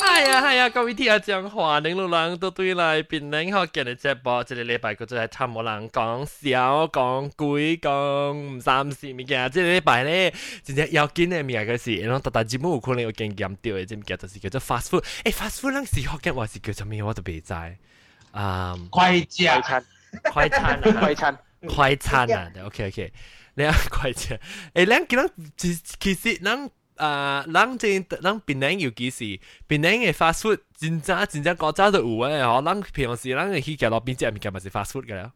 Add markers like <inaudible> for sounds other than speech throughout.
哎呀哎呀，各位听下讲话，领路人都对来边领学见你只波，即系礼拜佢就系差冇人讲笑、讲鬼、讲唔三事物件，即系礼拜咧，真系要紧嘅物件嘅事，然后特大节目有可能有经验掉嘅，即系物件就是叫做 fast food。诶，fast food 嗰时学嘅话是叫做咩？我都未知。啊，快食餐，快餐啊，快餐，快餐啊，OK OK，你啊快餐，诶，你见到其其实咱。 啊，咱真咱槟榔尤其是槟榔嘅 fast food，真正真正古早就有诶，嗬。咱平时咱嘅去食路边食物件咪是 fast food 嘅啦。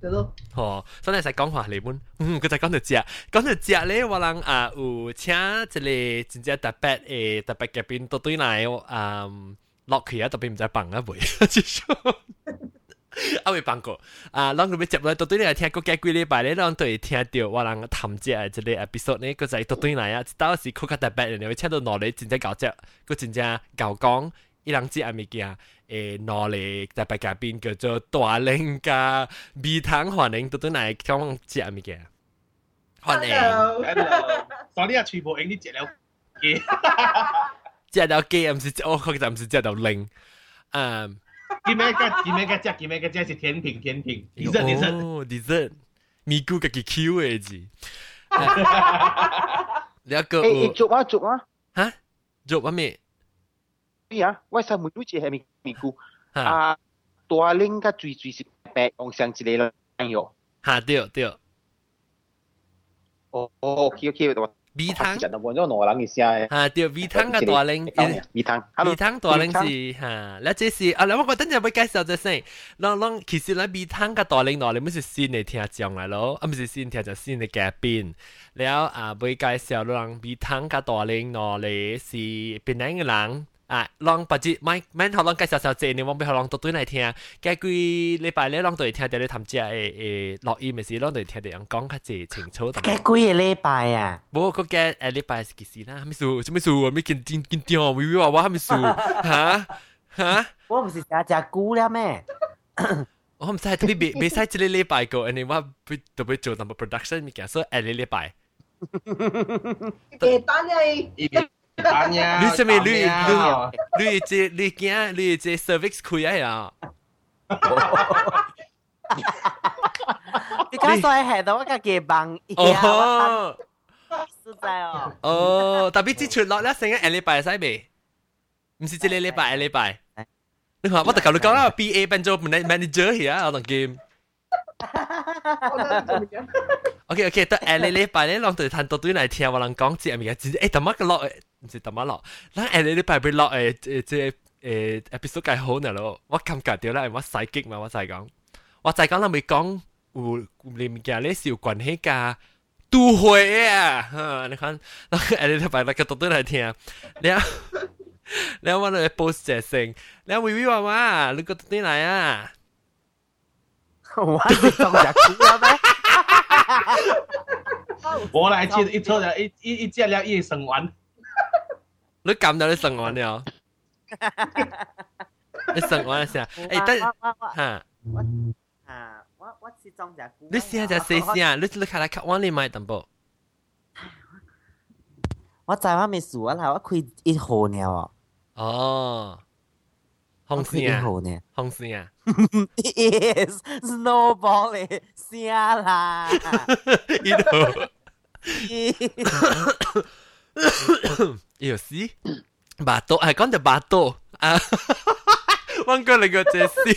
对咯。哦，所以你使讲话嚟本，嗯，佢就讲到食，讲到食咧，我人啊有请一个真正特别诶特别嘅边到对来，嗯，落去啊特别唔知放啊袂，即系。 啊，未放过啊！咱佢要接来到对嚟听个几几礼拜咧，咱都会听到我人谈只诶即个 episode 呢，个就系到对嚟啊！到时佢较特别，你会听到攞嚟真正搞只，佢真正搞讲伊人知阿物件诶攞嚟特别嘉宾叫做大玲加米糖欢迎到对嚟讲只阿物件。欢迎，hello，所以啊，全部影啲只了机，只了机唔是我确实唔是只了零，嗯。 给咩个？给咩个？只给咩个？只是甜品，甜品。dessert，dessert，dessert，咪咕个给 Q 个字。你阿哥，哎，做啊做啊，哈，做啊咩？咩啊？为啥每都只系咪咪咕？啊，大令个最最是白妄想之类啦，哎呦，哈对对。哦哦，OK OK，我。米汤，食到半咗挪人嘅聲嘅。嚇，對，米湯嘅大鈴，米湯，米湯大鈴是嚇，嗱，這是啊，嗱，我講等陣要介紹隻先，嗱，嗱，其實咧米湯嘅大鈴嗱，你咪是新嘅聽眾嚟咯，啊，唔是新聽就新嘅嘉賓，然後啊，要介紹人米湯嘅大鈴嗱，你是邊個人？啊，讓不止，咪咪頭啷介紹紹者，你往背後啷到對來聽，介幾禮拜咧啷對聽到你談只誒誒錄音咪是啷對聽到人講較濟清楚。介幾個禮拜啊？無個介誒禮拜是幾時啦？還沒數，還沒數，還沒見見見掉，微微娃娃還沒數，哈哈。我唔是食食菇了咩？我唔使特別別別使一個禮拜個，安尼我不特別做淡薄 production 物件，所以一個禮拜。簡單誒。你什么？你你你这你惊你这 service 开啊？你讲衰系到我个嘅帮哦，实在哦。哦，特别之出落咧，成日下礼拜使未？唔是这个礼拜下礼拜。你话我特教你讲啦，B A 变做 manager 系啊，我同 game。OK OK，得诶，你礼拜咧，让对谈到对嚟听我人讲节目嘅，诶，特乜嘅落 诶，唔是特乜落，嗱诶，你礼拜俾落诶诶即系诶 episode 计好呢咯，我感觉到啦，我细激嘛，我就系讲，我就系讲啦，未讲有你物件咧是有关系㗎，都会啊，哈，你看，诶，你礼拜那个到对嚟听，你啊，你我嚟 post 只声，你微微话话，你个到对嚟啊。我是中只股了咩？我来切一抽了，一一一只了，一生完。 你揿到你生完了？你生完先？诶，但吓，啊，我我是中只股。你试下就试试，你你睇下我你买淡薄。我在我未数啊，我开一号了哦。哦。红线啊，红线啊，yes snowball 嚟，声啦，呢度， 要死，巴多系讲到巴多啊，揾过你个只先，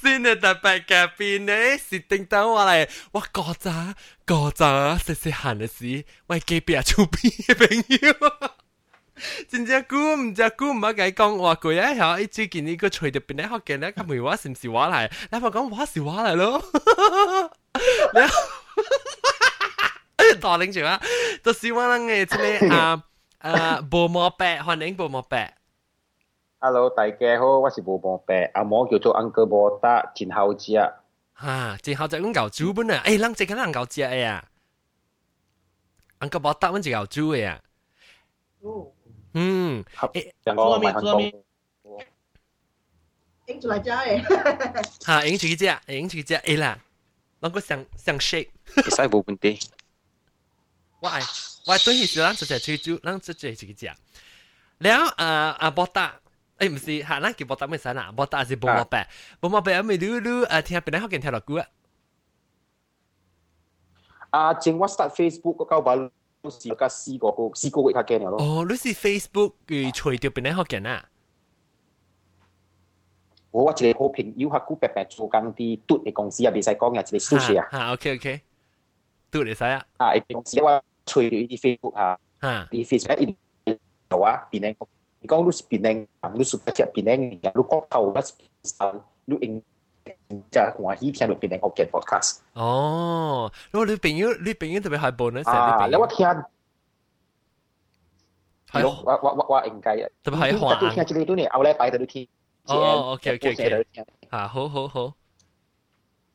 先啊特别嘅边呢，是叮当我嚟，哇嗰阵嗰阵食食闲嘅事，喂几边出边嘅朋友。真正估唔只估唔乜计讲话句啊！吓，一最近呢个随条边咧学嘅咧，咁唔话是唔是话嚟？你咪讲话是话嚟咯。你大领住啊！ 就是我哋嘅即个啊啊薄膜白，欢迎薄膜白。 Hello，大家好，我是薄膜白，阿毛叫做 Uncle 波达，真好食。吓，真好食，阮牛猪本啊！诶，人即个人牛食嘅啊，Uncle 波达阮是牛猪嘅啊。哦。嗯，诶，做咩做咩？影出嚟真系。吓，影住佢只，影住佢只，诶啦，攞个上上 shape。其实冇问题。 我系 我对起是咱就系最主，咱就系自己食。แล้วอ่าอ่าบอตาเอ้ยไม่ใช่หานั่นกี่บอตาไม่ใช่นะบอตา是บอมาแปะบอมาแปะไม่รู้รู้อ่าที่เป็นนักเรียนที่เรากูอ่ะ 啊，正我 start Facebook 嗰九百是加四个个四个月较惊了咯。哦，你是 Facebook 佢除掉เป็นนักเรียน啊？我我一个好朋友，佢白白做工啲嘟嘅公司啊，未使讲嘅，一个数学啊。吓，OK OK，嘟你使啊？啊，一公司我 吹一啲 Facebook 啊，啲 Facebook 一就話變靚，你講你是變靚，你是不只變靚嘅，你講頭不生，你應就歡喜聽到變靚學嘅 podcast。哦，如果你朋友你朋友特別係 bonus 啊，你我聽。係咯，我我我我應該嘅。特別係話，都聽住你都你後禮拜都聽。哦，OK OK OK，啊，好好好，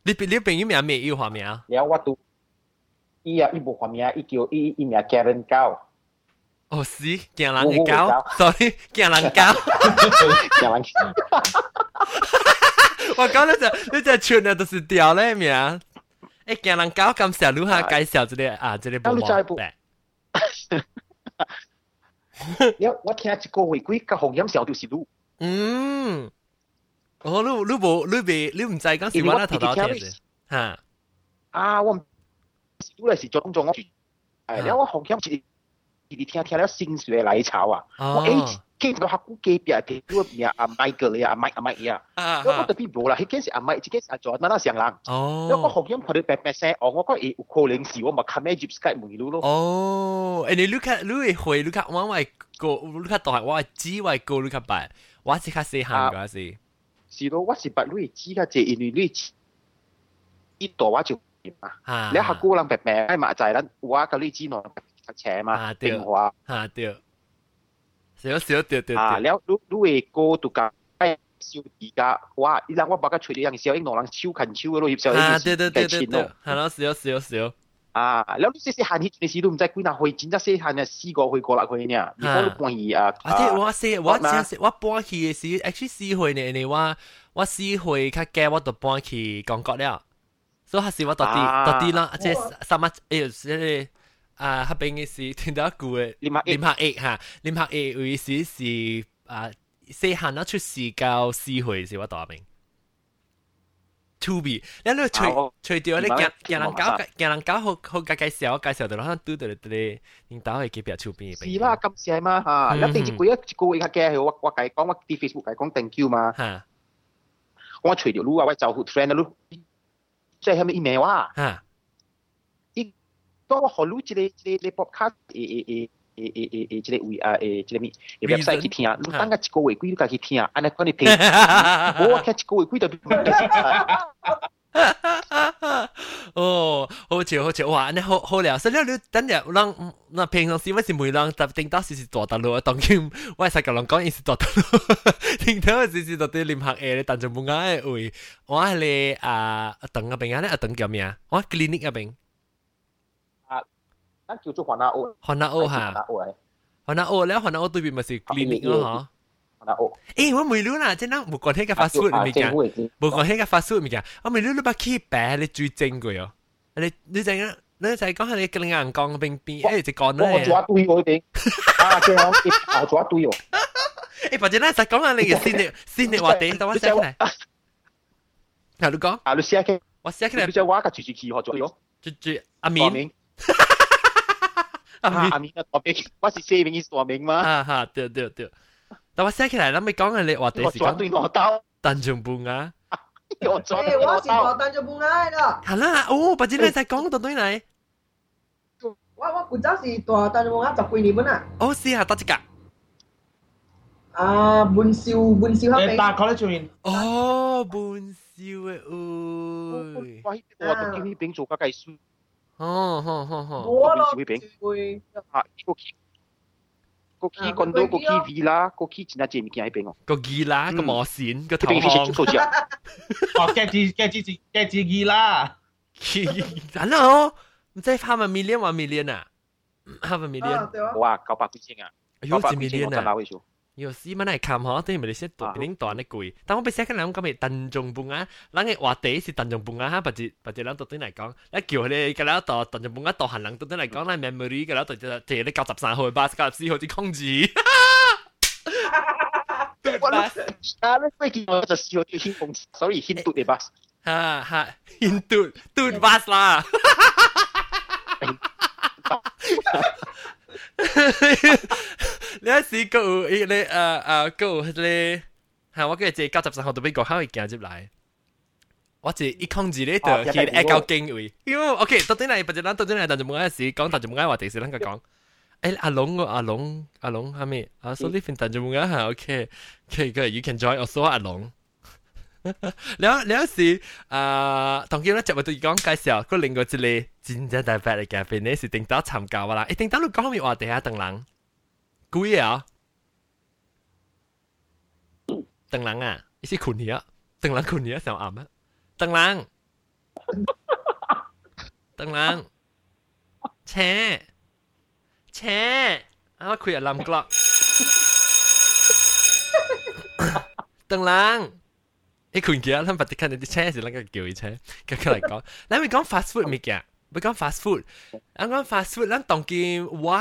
你你朋友名咩要話名？你我都。伊啊伊无画名，伊叫伊伊名惊人狗。哦，是惊人嘅狗，sorry，惊人狗，惊人。我讲你只你只串咧，就是掉咧名。诶，惊人狗咁小，如何介绍这个啊？这个部门？我我听一个回归嘅红音小就是路。嗯，哦，你你无你未你唔知讲是我那头头听嘅，吓。啊，我。都係時撞撞我住，誒，你我好想一日聽聽了心血來潮啊！我誒見到客戶隔壁啊，隔壁邊啊，阿麥個你啊，阿麥阿麥啊，我特別無啦，迄件是阿麥，即件是阿做那那上人。哦，我好想看到白白聲，哦，我講誒有可能是我咪看咩 Jeep Skype 門路咯。哦，誒你 look at 你會 look at 我咪個 look at 大，我係只會個 look at 白，我只卡細行個是。是咯，我是白你只卡只，因為你一大我就。啊，你一下高冷白白，哎嘛就係咱我嗰啲只能塞車嘛，電話啊對，少少對對對啊，了你你會高度噶，哎少而家哇，依家我把個吹啲人少，依兩人手近手嘅咯，要少啊對對對對對，係咯少少少啊，了你細細漢嗰陣時都唔知幾難去，真正細漢嘅試過去過啦去呢，如果你半夜啊，啊即我細我真我半夜嘅時，actually 試去呢，你話我試去較驚我都半夜感覺了。所以系时我到啲到啲啦，即系三乜诶，啊，嗰边嘅事听到一句嘅，林客林客 A 吓，林客 A 意思是啊。细汉啊出事教试去是我大名。To be，你你除除掉你人人人搞人人搞好好介介绍，介绍到啦，嘟到你哋领导系几边出边？是啦，咁是系嘛吓，一定一个一一个月嘅，我我计讲我啲 Facebook 计讲 thank you 嘛。吓，我除掉路啊，我就 friend 啊 路，即係係咪 email 啊？嚇，伊當我學路一個一個 podcast 誒誒誒。誒誒誒誒，即個位啊誒，即個咩？website 去聽，你等個一個月幾你家去聽，安尼講你聽，我聽一個月幾就。哦，好笑好笑哇！你好好聊，所以你等日人，那平常時我是每人特定到時是大大陸，當然我係實個人講，伊是大大陸，聽到時是到啲林行誒，但就冇嗌位，我係你啊，等嗰邊啊，你等叫咩啊？我 clinic 嗰邊啊，那叫做華納歐，華納歐嚇，華納歐，華納歐，你華納歐對面咪是 clinic 咯嚇。诶、欸，我每路啦，即係唔講呢個 fast food 咪講，唔講呢個 fast food 咪講，我每路你把 key 擺你最正嘅哦，你你陣間你就係講下你嘅眼光邊邊，誒就講咧。我抓對我啲，啊，即係我抓對我。誒，或者咧就講下你嘅先嘅先嘅話題，等我寫嚟。啊，你講。啊，你寫嘅。我寫嘅。你就話嘅最最奇學咗咯。最最阿明。阿明阿明嘅大明，我是寫明係大明嘛。哈哈，對對對。但我写起来，咱咪讲嘅你话第时讲对攞刀，单中半啊。我做诶，我是大单中半啊啦。系啦，哦，不知你在讲到对嚟。我我古早是大单中半啊，十几年本啊。哦，是啊，得一个。啊，文少文少嗰边。大概咧做完。哦，文少嘅，哦。我我读经呢边做家计书。哦，好好好。我咯，会啊，个 key 个 key 讲到个 key V 啦，个 key 真系借物件喺边哦。个二啦，个毛线，个头壳。边数字啊？哦，嘅字嘅字字嘅字二啦。真啊！唔知 half a million 或 million 啊？half a million。哇，九百几千啊！九百几千啊！ 有时乜系冚嗬，等于咪你先读边段你攰。但我俾写紧两咁嘅邓仲半啊，冷嘅话地是邓仲半啊，哈，或者或者两读啲嚟讲，一叫佢哋嘅两度邓仲半一度行两读啲嚟讲，咧 memory 嘅两度就就你九十三号八十九十四号啲空字。我啊，你最近我就笑啲 hint 公，sorry hint 嘟嘅 bus。哈哈，hint 嘟嘟 bus 啦。 你一试过诶你诶诶过你系我嘅即系九十三号度俾个口去行入嚟，我即系一控制咧就系诶够经位。哟，OK，到底系不就咱到底系但就冇啱事讲，但就冇啱话第时咱个讲。诶阿龙阿龙阿龙系咪？啊，所以份但就冇啱系 OK，OK good，you can join also 阿龙。 了了是啊，当然咧，就为对讲介绍个另外一个真正大白嘅嘉宾咧，是定到参加啦。诶，定到你讲咩话题啊？邓人，几啊？邓人啊，你是困去啊？邓人困去啊？上暗啊？邓人，邓人，切切，啊，我开下蓝角。邓人。 你困嘅，咱白啲看你啲车是啷个叫佢车，佢佢嚟讲，咱咪讲 fast food 咪嘅，咪讲 fast food，咱讲 fast food，咱当见我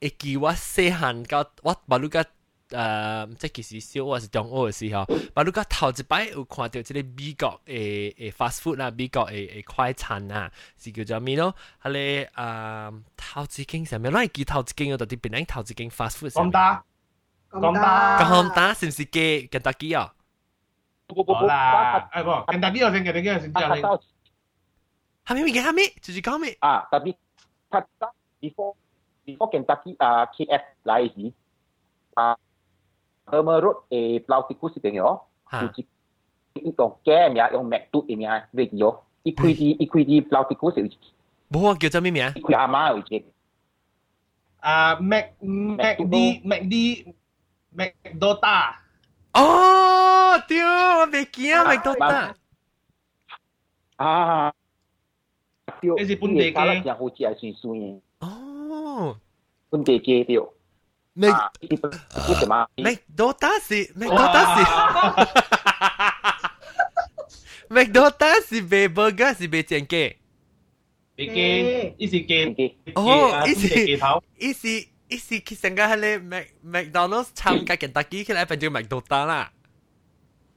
会记我细汉到我巴鲁个诶，即其实小我是中学嘅时候，巴鲁个头一摆有看到即个美国诶诶 fast food 啦，美国诶诶快餐啊，是叫做咩咯？系咧诶头一间上面，咱系记头一间嗰度啲边间头一间 fast food？咁打，咁打，咁打是唔是嘅肯德基啊？ Hola. Ano, kanta niyo sing kanta niyo sing challenge. Hami mi hami, cuci kami. Ah, tapi kata before before Kentucky ah uh, KF lai gì. Ah, Burma Road e plau tiku si tengyo. Cuci ito ke mi yung MacBook mi a video. Equity equity plau tiku si. Bo ang kyo tami mi a. Equity ama uji. Ah, Mac Mac D Mac D Mac Dota. Oh, t'es un Bekiyama, então tá. Ah. Tio, esse pundeke. Kala kya ho chia sui sui. Oh. Pundeke tio. Mec, mec, Dota c'est, mec, Dota c'est, mec, Dota c'est bé burger c'est bé tienke. Bé game, ici game. Oh, ici, ici, 伊是伊是。伊是其实嘅系你 Mac McDonald's 参加肯德基，佢嚟变做麦当当啦。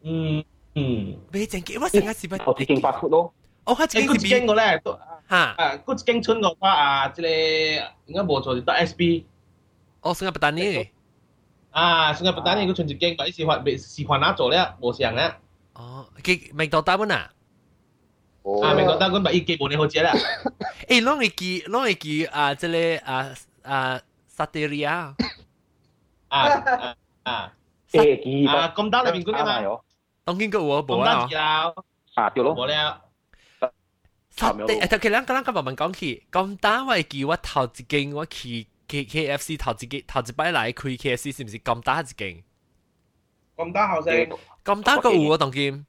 嗯嗯，未正嘅，我成日是不。我经发出咯。哦，佢正嘅经个咧，吓啊，嗰经村嘅话啊，即系应该冇错，就得 SB。哦，新加坡丹尼。啊，新加坡丹尼佢全接经，但系是换是换哪做咧，冇上咧。哦，佢麦当当本啊。啊，麦当当佢咪一基本你好知啦。诶，攞嚟记，攞嚟记啊，即系啊啊。 Sateria 啊啊啊！诶，啊咁打里面嗰啲嘛，当见过我冇啊，啊对咯，冇咧。实地诶，其实咱今日慢慢讲起，咁打我记我头一间我去 K K F C 头一间头一摆来开 K F C 是唔是咁打一间？咁打后生，咁打个有啊当见，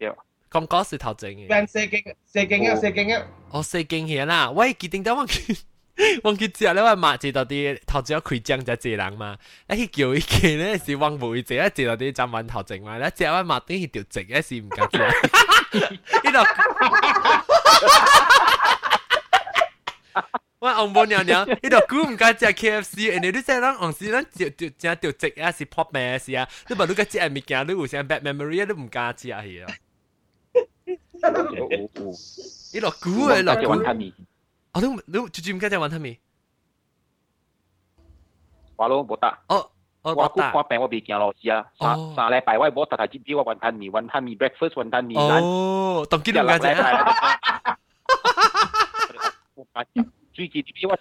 咁嗰是头正嘅。变四间，四间啊，四间啊。哦，四间嘢啦，喂，记定得我见。 忘记食咧，我抹住到啲头先开张就谢人嘛，一叫一件咧是忘每只一接到啲浸稳头前嘛，一只我抹啲条直一是唔够食。呢度我红布娘娘，呢度估唔够食 K F C，人哋都真系红时咱条条只条直啊是 pop 咩事啊，你话你个只系物件，你有成 bad memory 都唔敢食系啊。呢度估啊，呢度估。 我都你最最唔记得玩睇未？我咯冇得。哦，我我我病我未见老师啊，三三礼拜我冇特特接啲我云吞面，云吞面 breakfast 云吞面 lunch。哦，当见唔记得。最近啲我。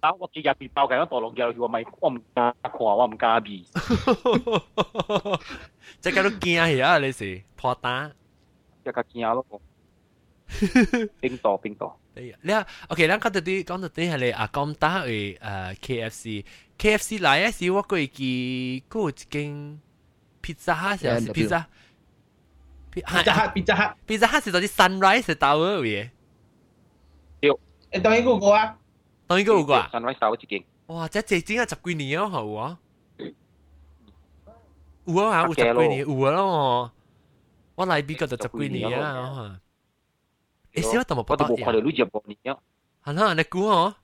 啊！我日日面包紧一堕落嘅，我咪我唔加看，我唔加味。即系都惊啊！你是破单，即系惊咯。 冰岛冰岛。你啊，OK，咱讲到啲讲到啲系你啊，讲打去诶 KFC，KFC 来嘅时我过去嗰个一间 pizza hut 系 pizza。pizza hut pizza hut pizza hut 是到啲 sunrise 到嘅位。对，诶，当然嗰个啊，当然嗰个啊。 sunrise 到一间。哇！即系整咗十几年咯，系喎。 有啊，有十几年有啊咯，我嚟比个就十几年啊， 诶，小都冇我都冇看到你入过年啊。系啦，你估我？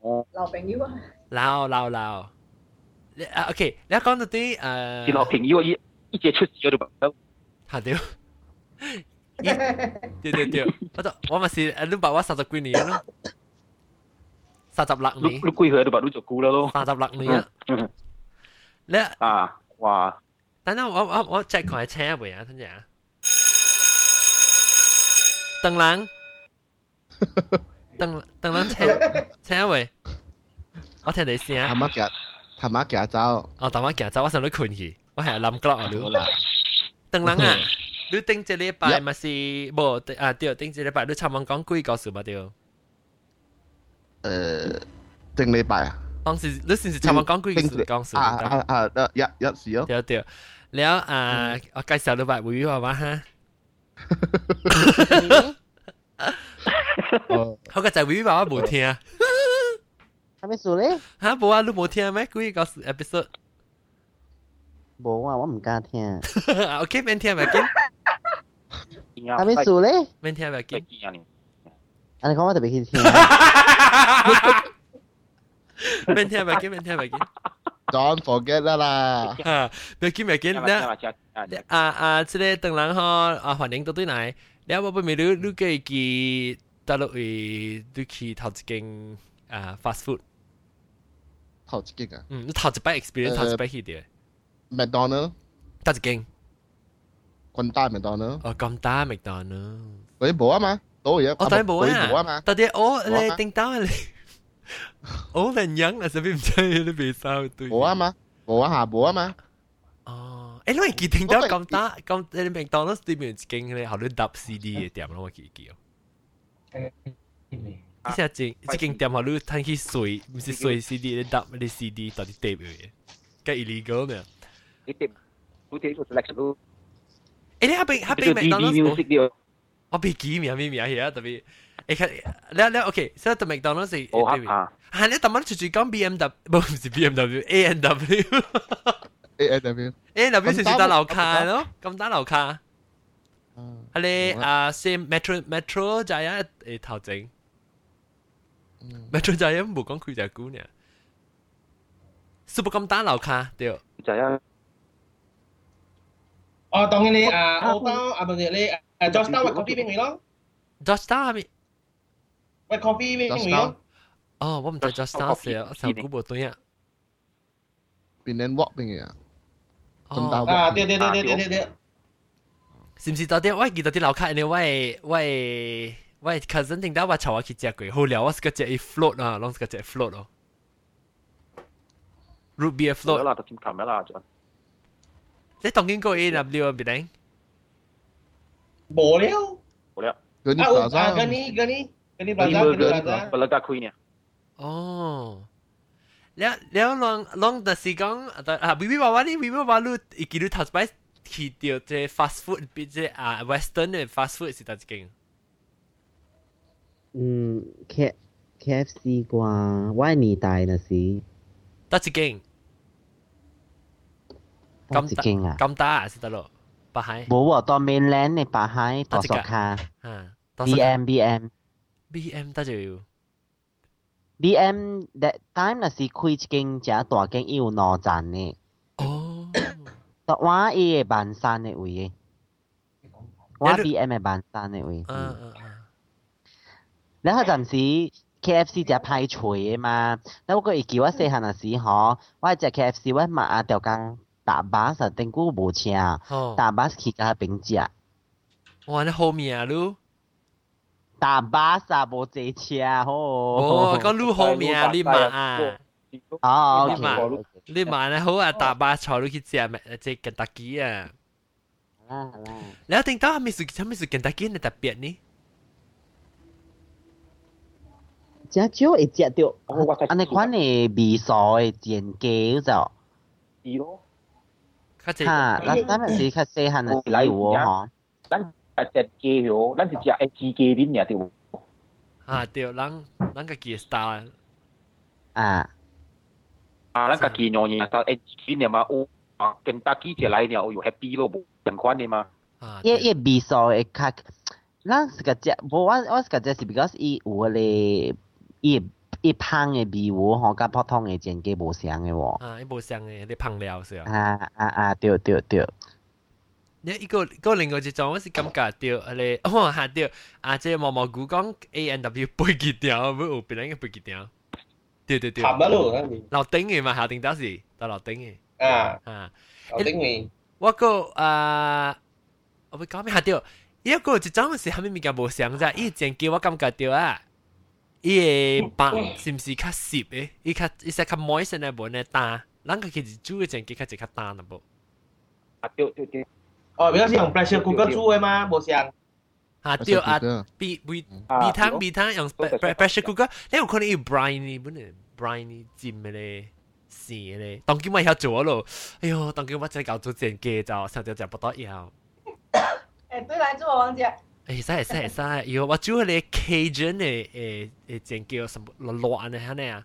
哦，老朋友啊，老老老，你啊 OK，你讲到啲诶，是老朋友一一节出事咗就冇。吓屌！对对对，我就我咪是诶，你话我三十几年咯，三十六年，你你几岁就把你就估啦咯。三十六年。你啊，哇！等等，我我我 check 佢系车位啊，等阵啊。 等人，等等人请请位，我听你声。阿妈夹，阿妈夹走。哦，阿妈夹走，我想你困去，我系谂 clock 啊，你。等人啊，你顶一礼拜嘛是无啊？对，顶一礼拜你参门讲几个数嘛对？呃，顶礼拜啊。当时你先是参门讲几个数讲数啊啊啊！一一时哦。对对，了啊，我介绍你拜会话嘛哈。好個就 Vivi 爸爸冇聽，係咪數咧？嚇冇啊！你冇聽咩？嗰個 episode 冇啊！我唔敢聽。OK，免聽咪見。係咪數咧？免聽咪見。啊！你講我特別聽。免聽咪見，免聽咪見。Don't forget 啦啦。啊，咪紧咪紧咧。啊啊，即系等人嗬，啊欢迎到对嚟。你有冇咪你你嘅记大陆诶，你去头一间啊 fast food？头一间啊？嗯，你头一摆 experience 头一摆去啲。 McDonald。头一间。军大 McDonald。哦，咁大 McDonald。嗰啲冇啊嘛，嗰嘢。哦，但系冇啊。冇啊嘛。但系我你叮当你。 我人样啊，使边唔知你未收对？冇啊嘛，冇啊下冇啊嘛。哦，诶，因为佢听到咁大咁，你麦当劳对面经咧，后你搭 CD 嘅店咯，我记记哦。呢只正，呢间店后你睇去碎，唔是碎 CD，你搭啲 CD 到啲 tape 嘅，梗 illegal 咩？你 tape，你 tape 个 selection 都。诶，你下边下边麦当劳，我俾几秒咩秒嘢啊？特别。 你看，你你 OK，所以到麦当劳是，哦啊，系你特晚出去讲 BMW，唔唔是 BMW，A N W，A N W，A N W 是打楼卡咯，咁打楼卡。系你啊，先 Metro Metro 就系诶头整，Metro 就系冇讲佢就系姑娘，super 咁打楼卡对。就系。哦，当然你啊，澳洲啊，唔系你诶 Georgetown 嘅 coffee 边位咯？Georgetown 系咪？ 喂，coffee 边边位咯？哦，我唔知 Georgetown 系啊，成古冇对啊。边年 walk 边嘅啊？啊，对对对对对对对。是唔是到底我记得啲楼卡，你喂喂喂 cousin 听到我嘈我去食过，好料我是个食一 float 啊，拢是个食 float 咯。root beer float。啦，就点琴啦，就。你当经过 A W 啊，别顶。冇了。冇了。嗰啲 plaza。啊，嗰啲嗰啲 นี่บราซ่าเป็นบราซ่าคุยเนี่ยโอ้แล้วแล้วลองลองแต่สิ่งแต่อะวิวว่าวันนี้วิวว่าลูอีกกี่ลูทัศไปที่เดียวจะฟาสต์ฟู้ดเป็นเจอะเวสเทิร์นเนี่ยฟาสต์ฟู้ดสิตัดจริงอืมแค่ฟซีกว่าวันนี้ตายนะสิตัดจริงกำตากำตาสิตลอดปะไฮบอกว่าตอนเมนแลนด์ในปะไฮต่อสกคาฮะบีแอ่า BM BM BMW BM that time 那是開一間只大間有哪站呢？哦，但我伊個萬山的位嘅，我 BM 的萬山的位。嗯嗯嗯。然後暫時 KFC 只派除嘅嘛，那我個會記我細漢嗰時吼，我只 KFC 我嘛啊條工搭巴士，定久無車，搭巴士去甲邊食。哇！你好命啊，你〜大巴实冇坐车好。哦，讲你后面啊，你买啊。哦，OK。你买咧好啊，大巴坐你去食咩？即肯德基啊。啦啦。你一定到系咪是系咪是肯德基嘅特别呢？只少会食到，安尼款嘅味素嘅煎鸡就。系咯。吓，嗱，咱咪是较细汉嘅时有喎，嗬。咱 系食鸡喎，咱是食诶鸡鸡边嘢对。啊，对，咱咱个鸡 style 啊。啊，咱个鸡肉嘢，但诶鸡边嘢嘛，有 肯德基只来鸟有 happy 咯，冇相款的嘛。啊，伊伊味素会较，咱是个只，无我我是个只是 because 伊有咧，伊伊香的味喎，吼，甲普通的煎鸡无相的喎。啊，伊无像诶，你烹料是啊。啊啊啊！对对对， 你一个个另外一种，我是感觉到，你哦吓到，啊即毛毛菇讲 A N W 背几条，唔有别人嘅背几条。对对对，咸乜咯？嗰边楼顶嘅嘛，下顶到时到楼顶嘅啊，啊。我顶面我个啊，我会讲咩下掉？一个一种是系咪物件无相啫？伊前叫我感觉到啊，伊个白是毋是较湿诶？伊较伊实较 moist 呢无呢单，咱个其实煮嘅前叫较一较单啦无。啊，对对对， 哦，比较是用 pressure cooker 煮嘅嘛，冇相。啊对啊 Pressure cooker，比比啊比汤对比汤用 Pressure pre- pressure cooker，你有可能要 briny 本嚟 briny 尖嘅咧。是咧，当今我晓做咯，哎呦，当今我真系搞做正嘅就上条就不得要。哎，对来做王姐，诶，使使使，有我煮嗰啲 Cajun 嘅诶诶正叫什么落落安尼系咪啊？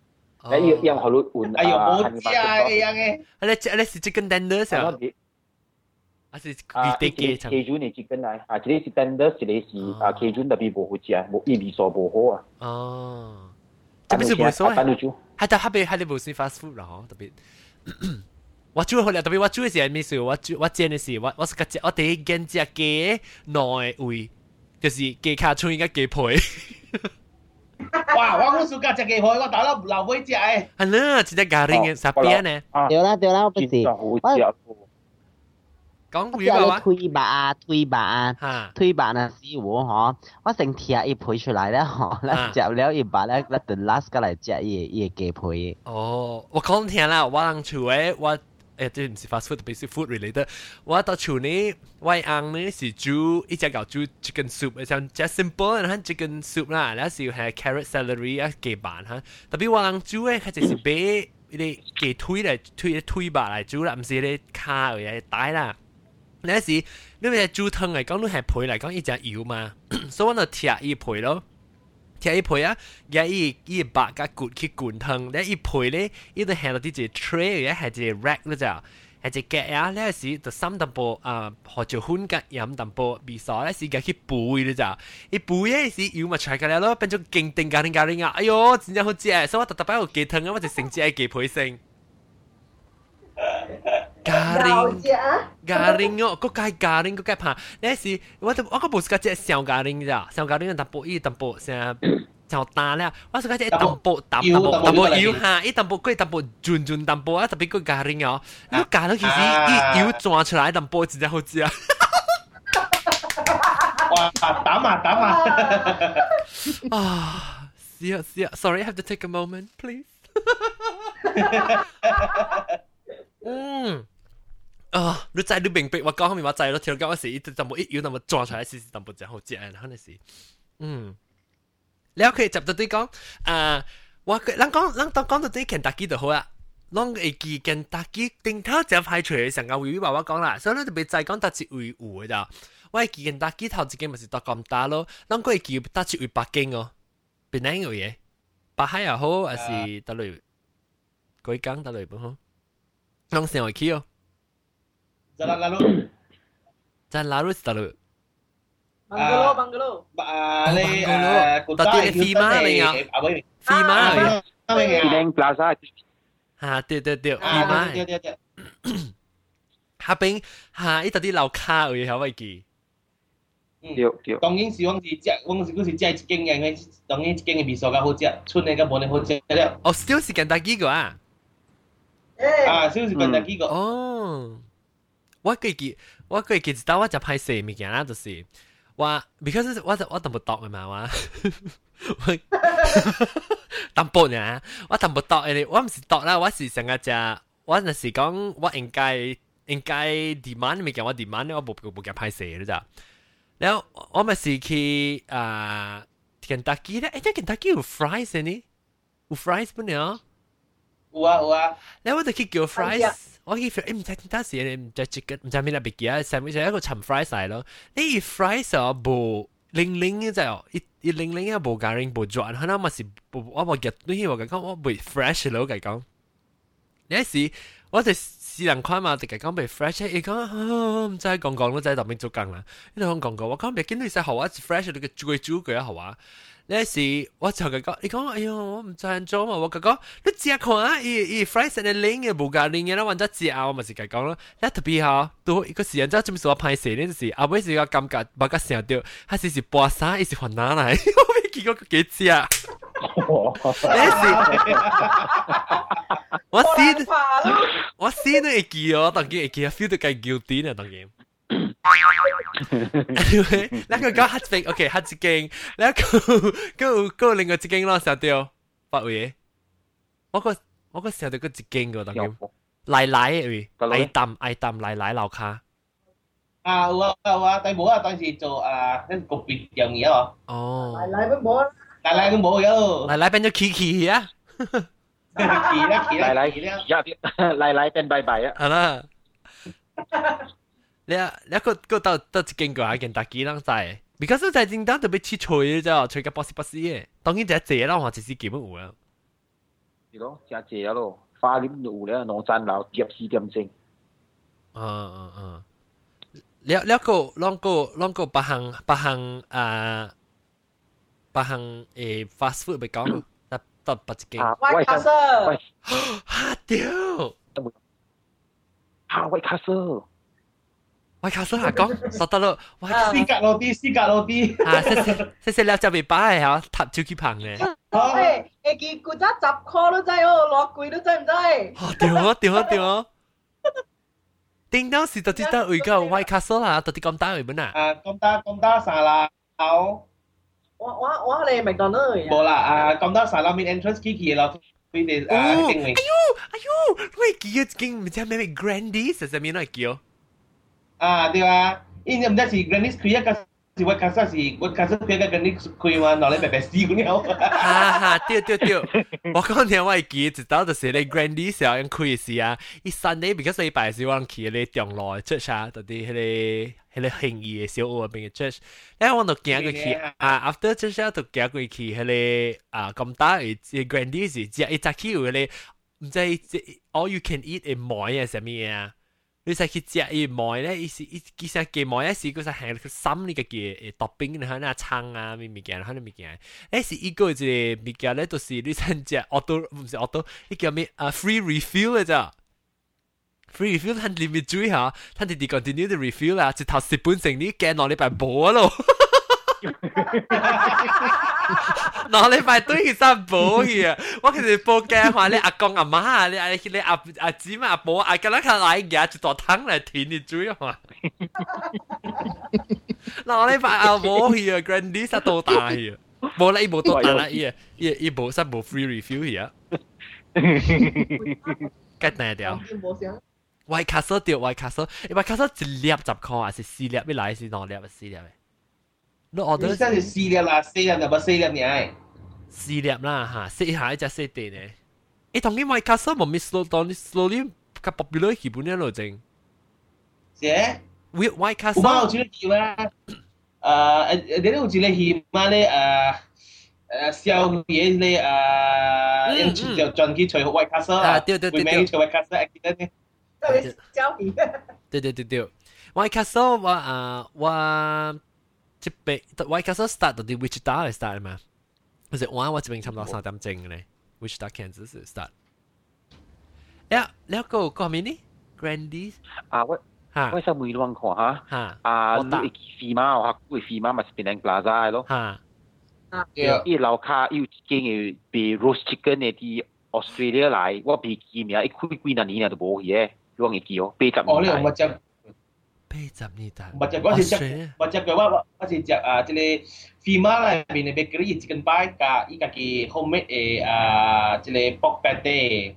那要要好多换哎呦，啊冇 honey 知啊， mustard 一样嘅。啊你你是 chicken tenders 咯。啊？还是啊，地一个鸡层？ Cajun 嘅 chicken 啊，啊，一个是 tender，一个是啊 Cajun 特别无好食，无伊味素无好啊。哦，这边是冇所谓。单煮。系但系边系你无算 fast food 啦，嗬，特别。我煮好了，特别我煮嘅时系咩事？我煮我煎嘅时，我我是个只我第一间只鸡内胃，就是鸡卡葱嘅鸡皮。 哇！我好少夹只鸡皮，我打到流会食诶。系啦，只只咖喱嘅十边呢？啊，对啦对啦，我不是，真系好食。讲我食咧语话话推肉啊推肉啊。吓推白啊师傅嗬，我成贴一配出嚟咧，嗬，咧食了一百咧，咧顿 last 过嚟食伊伊鸡皮。哦，我讲听啦，我人厝诶我。 誒，即唔是 fast food，特別是 food related。我到厝呢，我翁呢是煮一隻狗煮 chicken soup，像 just simple 然後 chicken soup 啦，然後是係 carrot celery 啊雞飯哈。特別我人煮咧，佢就是買啲雞腿嚟推推白嚟煮啦，唔是啲卡嘅帶啦。有時你咪煮湯嚟講，你係配嚟講一隻油嘛，<coughs> 所以我就貼一配咯。貼伊配啊，而伊伊白甲骨去灌湯，咧伊配咧，伊就下到啲隻 tray 嘅係隻 rack 咧就，係隻夾啊，咧時就三淡薄啊，學做款甲飲淡薄味素咧時嘅去背咧就，伊背咧時油咪出嚟咯，變咗勁定咖喱咖喱啊，哎呦，真正好食，所以我特特擺個雞湯啊，我就成隻係雞配性。咖喱。姐啊，咖喱哦，个介咖喱个介怕，你是我都我个无是个只小咖喱咋，小咖喱淡薄伊淡薄成就大咧，我是个只淡薄淡淡薄淡薄油吓，伊淡薄佢淡薄转转淡薄啊，特别个咖喱哦，呢个咖喱其实伊油转出来淡薄真系好食啊！哇！打麻打麻。啊，是啊是啊，sorry，I have to take a moment, please 嗯。啊！你知你明白我讲后面我知咯，条讲嗰时一淡薄一油淡薄撞出来，时时淡薄真好食啊！可能是，嗯，你可以接到啲讲，啊，我佢，咱讲咱当讲到啲肯德基就好啦。咱会记肯德基顶头就排除成个位位话我讲啦，所以咱特别再讲得一位有嘅咋。我会记肯德基头一间咪是到咁大咯，咱会记得一位北京哦，边两个嘢？北海又好，还是得类鬼港得类本好？ 咱成会去哦。 Jalan lalu. Jalan Larus tahu. Bangalo, Bangalo. Ba, le, Bangalo. ah, kota Tadi Hilton Fima eh, ni ah. eh, Apa ni? Fima. Ah, Apa ni? Penang Plaza Ha, 对对对 Ah, Fima. dia, dia, dia. 下边下一啲啲楼卡嘅有位记。对对。当然是往是食，往是嗰时食一间嘅，因为当然一间嘅味素较好食，村嘅较冇你好食了。哦，still 是肯德 ああ、スーズが泣きが。哦，我記記，我記記知道我就拍攝物件啦，就是我，because 我我等不到嘅嘛，我我等不呢，我等不到嘅，我唔是到啦，我是想個只，我那是講我應該應該 demand 物件，我 demand 我冇冇嘅拍攝啦咋，然後我咪是去啊 Kentucky 咧，誒，Kentucky 有 fries 呢？有 fries 不呢？有啊有啊。你我哋去叫 fries，我叫 fries，唔知点解事，你唔知 chicken，唔知咩啦，biggy 啊，sandwich 一个陈 fries 嚟咯。你 fries 啊，冇零零嘅就，一零零啊，冇加零冇转，可能咪是，我冇夹，你以为咁讲，我唔 fresh 咯，咁讲。你时我哋试人看嘛，直接讲俾 fresh，你讲真系讲讲都，真系特别做工啦。你讲讲讲，我讲俾见到你食好啊，fresh 你嘅猪嘅猪嘅好啊。呢時我就佢講，你講哎呀，我唔贊助嘛，我佢講你食看啊，伊伊 fresh 嘅零嘅無加零嘅，啦，或者食啊，我咪是佢講咯。你特別好，都一個時間真係做咩事我拍攝呢陣時，阿妹是個感覺，把個成掉，他是是播啥，伊 <laughs> 是換哪來，我未見過幾次啊。呢時我先我先都會記哦，當然會記啊，feel 到佢 guilty 啊，當然。anyway，那个讲黑飞，OK，黑只经，那个个个另外只经咯，成条八位，我个我个成条个只经个当然，奶奶嘅，爱啖爱啖奶奶楼卡。啊，有啊有啊，但冇啊，当时做啊，一个别样嘢哦。哦。奶奶都冇。奶奶都冇有。奶奶变咗 Kiki 啊。奇啦奇啦，奶奶一奶奶变拜拜啊。系啦。 你啊，你个个到到一间个一间大几人在，because 在正当特别切吹嘅啫，吹个波斯波斯嘅，当然就系借啦，我只是基本有啊。系咯，真借啊咯，花点有咧，农山楼入四点钟。嗯嗯嗯。了了个，啷个啷个八项八项啊，八项诶 fast food 咪讲，得得八一间。White Castle。吓屌！吓 White Castle。 喂，卡斯下讲，实得咯，喂，斯格罗啲，斯格罗啲，啊，识识识识了就未摆系吓，塔超级棒嘅。诶，诶，见古仔十箍都真哦，落贵都真唔真？啊，屌啊屌啊屌啊！叮当时就知得会个 White Castle 啦，到底咁大会本啊？啊，咁大咁大沙拉好。我我我哋麦当劳。冇啦，啊，咁大沙拉面 entrance Kiki 啦。佢哋啊定位。哎呦哎呦，喂，叫叫唔知咩咩 Grandis 实上面都系叫。 Ah, di ba? Ini mda si Grannis kuya ka si wat kasa si wat kasa kuya ka Grannis kuya ma no le bebe si ku ni ho. 哈哈，对对对，我讲听我记，直到就是你 Grandy 时候因开时啊，伊 Sunday because 礼拜时我去你中路 church 啊，到啲迄个迄个兴义嘅小屋入边嘅 church，咧我就行过去啊，after church 啊，就行过去迄个啊咁大嘅 Grandy 时，只一只去有迄个唔知 all you can eat 嘅梅啊，什么啊？ 你使去食伊梅咧，伊是伊其实嘅梅咧是嗰只系佢心呢个嘅诶 topping 你睇那葱啊咩物件，睇那物件，诶是伊个一个物件咧，都是你想食 auto 唔是 auto，伊叫咩啊 free refill 嘅咋？free refill 睇里面注意下，睇你哋 continue 嘅 refill 啊，直头蚀本成呢惊落你排补咯。 攞你排堆其实补嘅，我其实报惊话你阿公阿妈，你阿你阿阿姊妹阿婆阿咁样佢嚟嘅，一袋汤嚟填你嘴啊！攞你排阿婆去啊，Grandis 实多大啊！冇啦，伊冇多大啦，伊伊伊冇实冇 free refill 嘅。吉定掉。White Castle 掉 White Castle，White Castle 一粒十块还是四粒？你来是两粒？四粒？ 你 order 真系四粒啦，四粒就冇四粒嘢。四粒啦吓，四下一只四地咧。诶，同啲 White Castle 冇 miss slow down slowly 较 popular 基本一路整。写 White Castle。我有知叫咧，诶诶，你有知咧戏嘛咧诶诶宵夜咧诶，人就转去吹 White Castle 啊，对对对对，吹 White Castle accident 咧。交皮。对对对对，White Castle 我啊我。 接被維加斯達到啲 Wichita 嚟 start 啊嘛，其實我我這邊差唔多三點鐘咧，Wichita Kansas 嚟 start。誒，你一個講咩呢？Grandee 啊，我我上梅浪看嚇，啊，你會飛馬哦，嚇，會飛馬咪是邊間 plaza 咯嚇。伊樓卡有一間嘅被 roast chicken 嘅啲 Australia 嚟，我未記名，一開幾廿年都冇去嘅，我未記哦，八十年。哦，你有冇執？八十年代。或者嗰时食，或者佢话嗰时食啊，即系 FEMA 里边嘅 bakery 一间 buy 架依家嘅 homemade 嘅啊，即系 pork patty。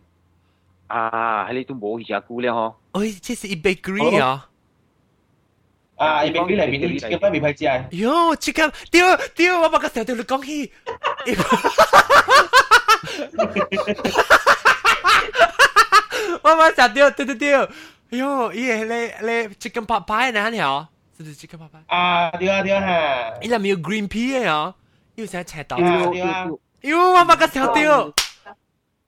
啊，喺呢都冇以前估咧嗬。哦，这是一 bakery 啊。啊 啊，伊边边嚟边啲 chicken 未歹食。哟，chicken，屌屌，我把个时候对你讲起。我把时掉掉掉掉， 哟，伊系你你 chicken pot pie 呢条，是不是 chicken pot pie？啊，对啊对啊哈。伊里面有 green pea 嘅哦，要成赤豆。对啊。哟，我把个时候掉。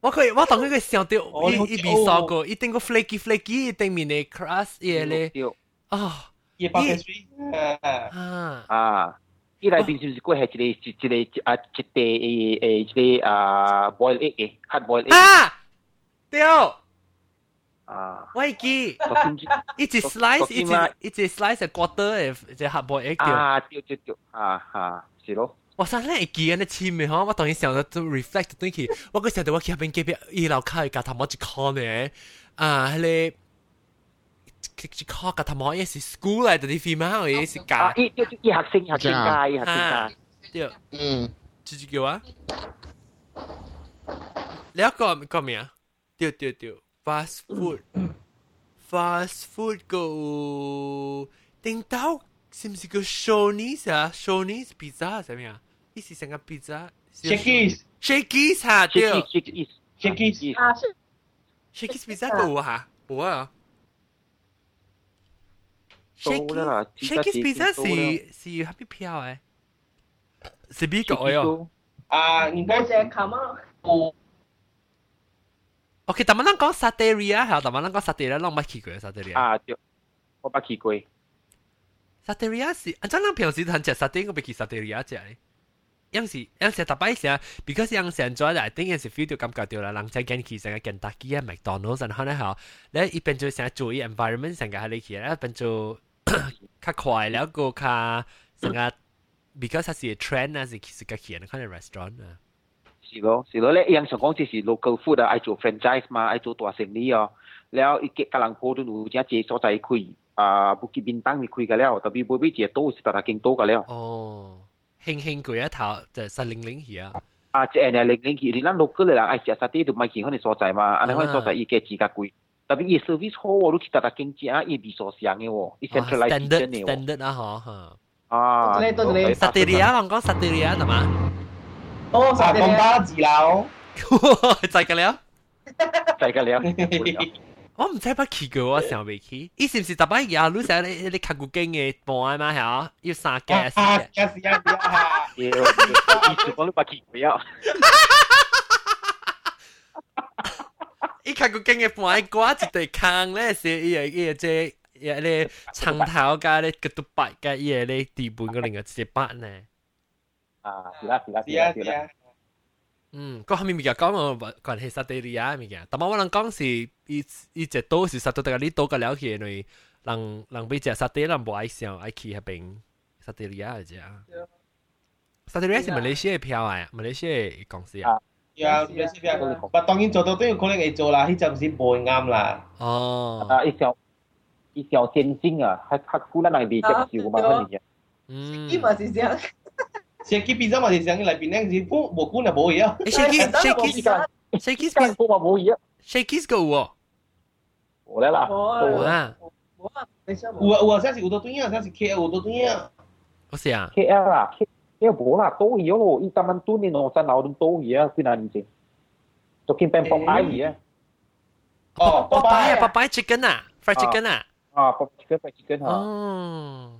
我可以，我当佢个想到，伊伊未烧过，一定个 flaky flaky，一定面嘅 crust 嘢咧。啊，伊包嘅水。啊啊！伊内边是毋是过系一个一一个啊一地诶诶一个啊 boil egg 嘅 hard boil egg。啊，对。 啊，我记，一只 slice，一只一只 slice 系 quarter 诶，只 hard boil egg 啊，对对对，啊啊，是咯。我真系会记紧啲签嘅嗬，我当然想到都 reflect 对起，我嗰时候我企入边隔壁二楼卡嘅架头毛一看咧，啊，系你。一考架头毛也是 school 嚟的啲 female 也是教。啊，一一一学生学生教，一学生教。对，嗯，自己叫啊。你一个个咩啊？对对对 ，fast food，fast food 个顶到是唔是叫 Shoney's 啊？Shoney's pizza 系咩啊？意思成个 pizza。Shakey's，Shakey's 吓对。 Shakey's，Shakey's 啊是。 Shakey's pizza 个喎吓，冇啊。Shakey's Shakey's pizza 是是要边票诶？是边个哟？啊，应该系卡嘛。 OK，但系咱讲 Sateria 系，但系咱讲 Sateria，咱冇去过 Sateria。啊，对，我冇去过。Sateria 是，按照咱平时通食 Sateria，我未去 Sateria 食咧。有时有时特别时，because 有时做嚟，顶有时 feel 到感觉到啦，人真紧去成个肯德基啊、麦当劳，然后咧吓，你一边做成日做依 environment 成个喺你去，一边做较快，แล้ว个较成个 because 系是 trend 啊，是其实个去人看嘅 restaurant 啊。 是咯，是咯，咧样想讲即是 local food 啊，爱做 franchise 嘛，爱做大生意哦。แล้วอีกกำลังพูดดูจะเจสใจคุยอ่าบุกิบินตั้งมีคุยกันแล้วแต่บีบุบิเจโตสิตากิงโตกันแล้ว 哦，轻轻佢一头就实零零去啊。啊，即系零零去，你咱 local 嘅人爱食沙啲就咪见佢哋所在嘛，安尼佢所在伊嘅自家贵。特别伊 service 好喎，你去大大经济啊，伊未所想嘅喎，伊 centralize 嘅喎。 standard 啊，嗬吓。啊，对对对。 Sateria 我讲 Sateria 系 嘛？哦，啊，讲巴字楼。就系了。就系了。我唔知乜去过，我想未去。伊是唔是特别有路上你你看过经嘅半嘛吓？要三架事嘅。架事啊！要，意思讲你冇去过呀？伊看过经嘅半挂一对坑咧，是伊个伊个即系咧长头加咧个独白加伊个咧地盘个另个一八呢。 啊，是啦是啦是啊是啊。嗯，嗰下面物件讲我关系萨地利亚物件，但系我能讲是伊伊只岛是实到大家呢岛个了解，因为人人俾只萨地人无爱上爱去迄边萨地利亚嘅啫。萨地利亚是马来西亚票啊，马来西亚公司啊。呀，马来西亚票，不当然做到都要可能会做啦，迄阵时唔啱啦。哦。啊，一条一条先进啊，系系湖南那边接受嘛，嗰啲嘢。嗯。伊嘛是这样。 食机变咗嘛，是上嚟边咧，是冇冇管就冇嘢啊。Shaky Shaky Shaky 边个嘛冇嘢？Shaky 个喎。冇咧啦。冇啊。冇啊，有啊有啊，像是有多对啊，像是 KL 有多对啊。我是啊。 KL 啦，KL 冇啦，多嘢咯，伊taman tu ni no san laudun 多嘢啊，佢哪年先？就见 pempong ai 嘢。哦，Popeye 啊，Popeye chicken 啊，fried chicken 啊。啊，Popeye chicken fried chicken 啊。哦。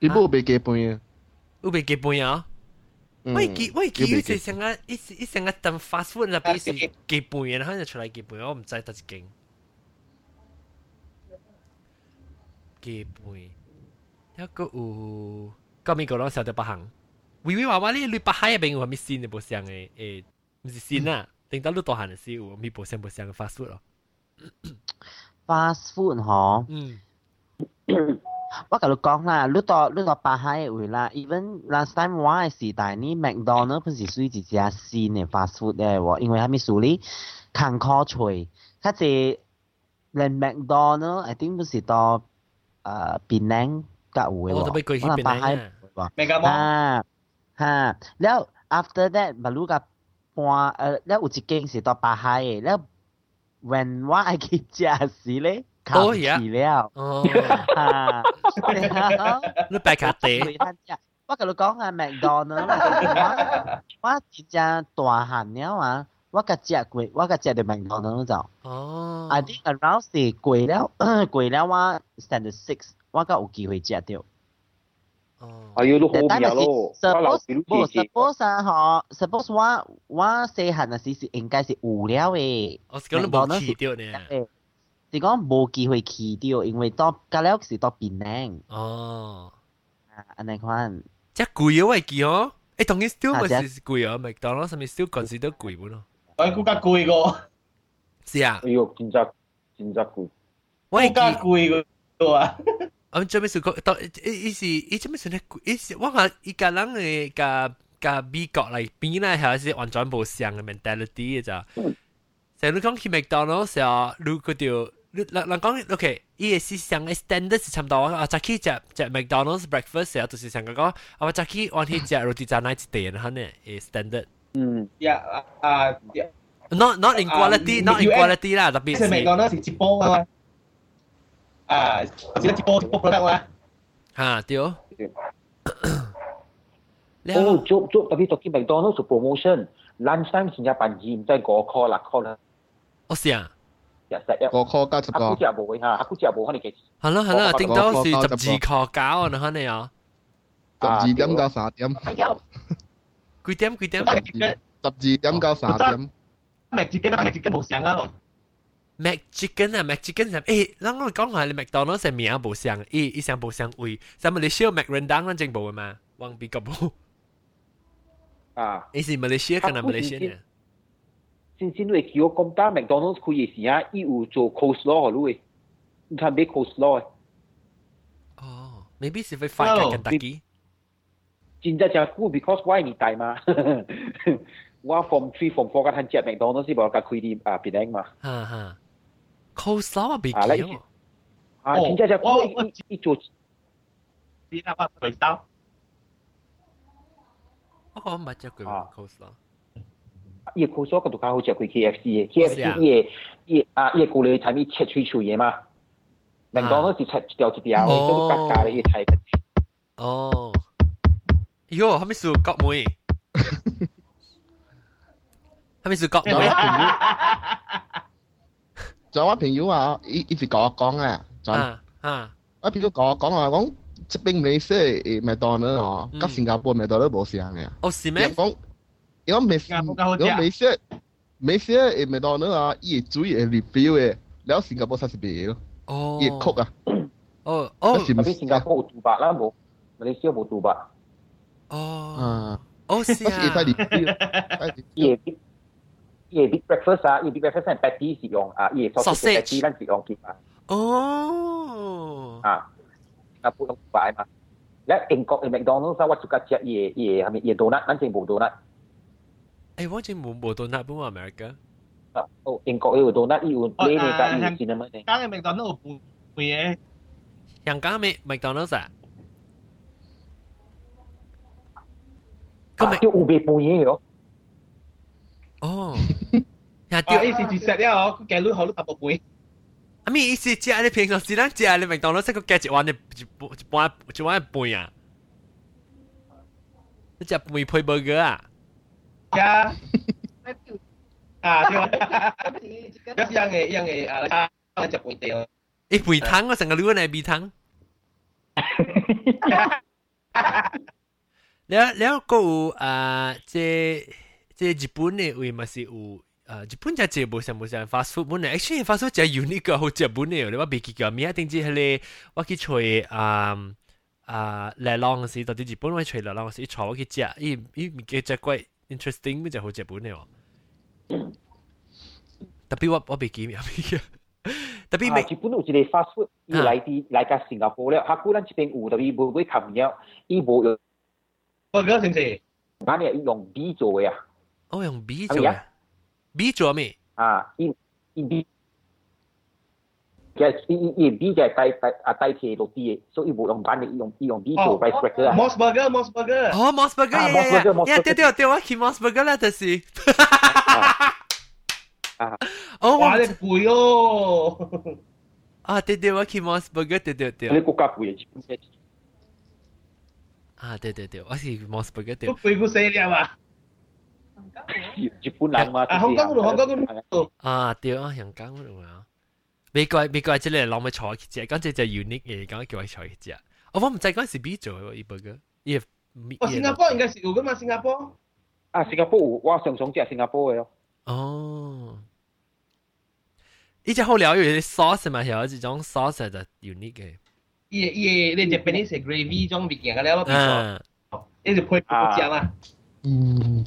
伊冇被基本嘅，有被基本啊？我记我记有只成个一一成个等 fast food 入边是基本嘅，然后就出嚟基本，我唔知得一间。基本，一个有，咁咪讲到小啲北行，微微话话你你北海入边有咩线嘅冇上嘅诶，唔是线啊，定到你大汉嘅时有咪冇上冇上嘅 fast food 咯。 fast food 嗬，嗯， 我甲你講啦，你到你到北海位啦，even last time 我嘅時代呢，McDonald 不是屬於一隻新嘅 fast food 嘅喎，因為佢咪屬於坎坷脆，佢只連 McDonald，I think 不是到誒檳榔甲有嘅喎，可能北海喎，啊嚇，然後 after that 咪你甲搬誒，然後有一間是到北海嘅，然後 when 我係去食時咧。卡不起。<laughs> <laughs> 你白卡。我跟你讲下我真正大汉了啊，我个只贵，我个只的麥當勞走。哦。I think around 了，了 stand six，我个有机会只到。哦，哎呦，都好变咯！我老是不 suppose 啊，哈，suppose 我我细汉的时是应该是，我冇。是讲冇机会去到，因为到隔了是到槟城，哦，啊，安尼款，即系贵啊，喂，记哦，诶，当然 still 咪啊是贵啊，麦当劳上面 still consider 贵本咯，我估价贵个，是啊，哎呦，真真真真贵。我系记。估价贵个啊！我做咩事讲？当伊伊是伊做咩事咧？伊是我话伊个人嘅甲甲美国嚟比咧，系是完全无相嘅 mentality 嘅咋。成你讲去麦当劳时候，你嗰条你 人人讲 OK，伊嘅思想嘅 standard 是差唔多。啊，早起食食麦当劳 breakfast 时候，就是想讲，啊，早起我去食 roti canai 一地，吓呢诶 standard。嗯，呀啊啊！ Not not in quality, not in quality 啦，特别即系麦当劳是接波啊嘛，啊，只得接波接波得嘛。吓对。哦，做做特别做啲<coughs> 麦当劳做 promotion，lunch time 先有办二，唔使个 call 啦 call 啦，我是啊。 日日一。个 call 加十阿姑个，只冇嘅吓，阿姑只冇可能几系咯系咯，顶多是我我十二个搞啊，吓你啊。十二点到三点，哎呀，几点几点？十二点到三点，麦自己麦自己冇上啊！ Mac Chicken 啊，Mac Chicken 就诶，咱我讲下你麦当劳成名无相，伊伊上无相位，但马来西亚 Mac Rendang 咱正无嘅嘛，忘比较无，啊！伊是马来西亚跟南马来西亚 嘅。先先会叫我咁单麦当劳开嘅时啊，伊有做 coleslaw 好嘅，你睇咩 coleslaw？哦，maybe 是会快嘅 Kentucky。真正正久，because 我系年代嘛，我 form three form four 嗰阵食麦当劳先冇甲开啲啊槟城嘛，哈哈，coleslaw 啊，别啊你记喎。啊哦真正正我久，伊伊做啲啱啱回刀，我唔系食过啊 coleslaw。 伊嘅 coleslaw 个度较好食过 KFC 嘅是啊，KFC 伊嘅伊啊伊嘅顾你睇咩切脆脆嘢嘛，麦当劳是切一条一条，哦都格价嘅睇。哦，哟，系咪属国妹？系咪属国妹？就我朋友啊，伊伊是讲我讲啊，就啊啊，我朋友讲我讲话讲，即边美式诶麦当劳哦，嗯甲新加坡麦当劳无相嘅。哦是咩？伊讲， 因為美斯，因為美斯，美斯誒麥當勞啊，伊個水誒 review 誒，了新加坡三十倍咯，伊個曲啊，哦哦，特別新加坡有杜巴啦無，馬來西亞無杜巴，哦，哦是啊，伊個 review，伊個伊個 big breakfast 啊，伊 big breakfast 係 patty 是用啊，伊個 sausage patty 咱是用嘅嘛，哦，啊，啊普通杜巴嘛，咧英國嘅麥當勞啊，我最近食伊個伊個係咪伊個 donut，咱全部 donut。诶我真冇冇到那本 America，啊，哦，英国有 donut，伊有呢呢个伊有 cinnamon 嘅。间嘅麦当劳有半嘢，香港咩麦当劳啊？啊，咁咪叫有卖半嘢嘅哦，呀啊，对，伊是一 set 了，佢计女好都搭半杯，阿咪意思食你平常时咱食你麦当劳，即个加一碗嘅一半一半一碗半啊，你食半配 burger 啊？ Dạ. ya à thế mà rất yang nghề yang nghề. À là sao? Chụp quỷ tiêu ít quỷ thắng á thành cái lứa này bị thắng. <laughs> 了了，个有啊，这这日本的位嘛是有啊，日本只只无啥无啥 fast food 本来，actually fast food 只 unique 个好日本的，我袂记个，明仔定只迄个我去揣啊啊来浪时，到底日本我揣来浪时，一揣我去食，伊伊物件只怪。interesting 咪就好日本嚟喎。特別我我未見面，特別未。日本有一個 fast food，伊來啲來個新加坡了，韓國咱這邊有，特別無買冚了，伊無用。我講先先，嗱你係用 B 做嘅啊？我用 B 做啊？B 做咩？啊，伊伊 B。嘅伊伊伊 B 嘅代代啊代替落啲嘅，所以无用版嘅，伊用伊用 B 做 rice cracker 啊。 Moss Burger，Moss Burger，哦，Moss Burger，啊呀 Moss 呀 Burger，Moss 呀， Burger 对对对，我去 Moss Burger 啦，就是。啊，哦，哇，我你攰哦，啊，对对，我去 Moss Burger，对对对你。国家贵嘅，日本嘅啊，对对对，我是 Moss Burger 对都。攰过死你啊嘛，日本人嘛，啊，香港嗰度，香港嗰度，啊，对啊，香港嗰度啊。 美国美国即系攞咪坐去食，讲只就 unique 嘅，讲叫我坐去食。我我唔知嗰阵时 B 做喎，依 burger，依哦，新加坡应该是有噶嘛，新加坡，啊，新加坡有我常常食新加坡嘅咯。哦。呢只好料，因为 sauce 嘛，有一种 sauce 就 unique 嘅。伊伊你 Japanese gravy 种物件嘅了，变啊，咗，你就配嗰只啦，嗯，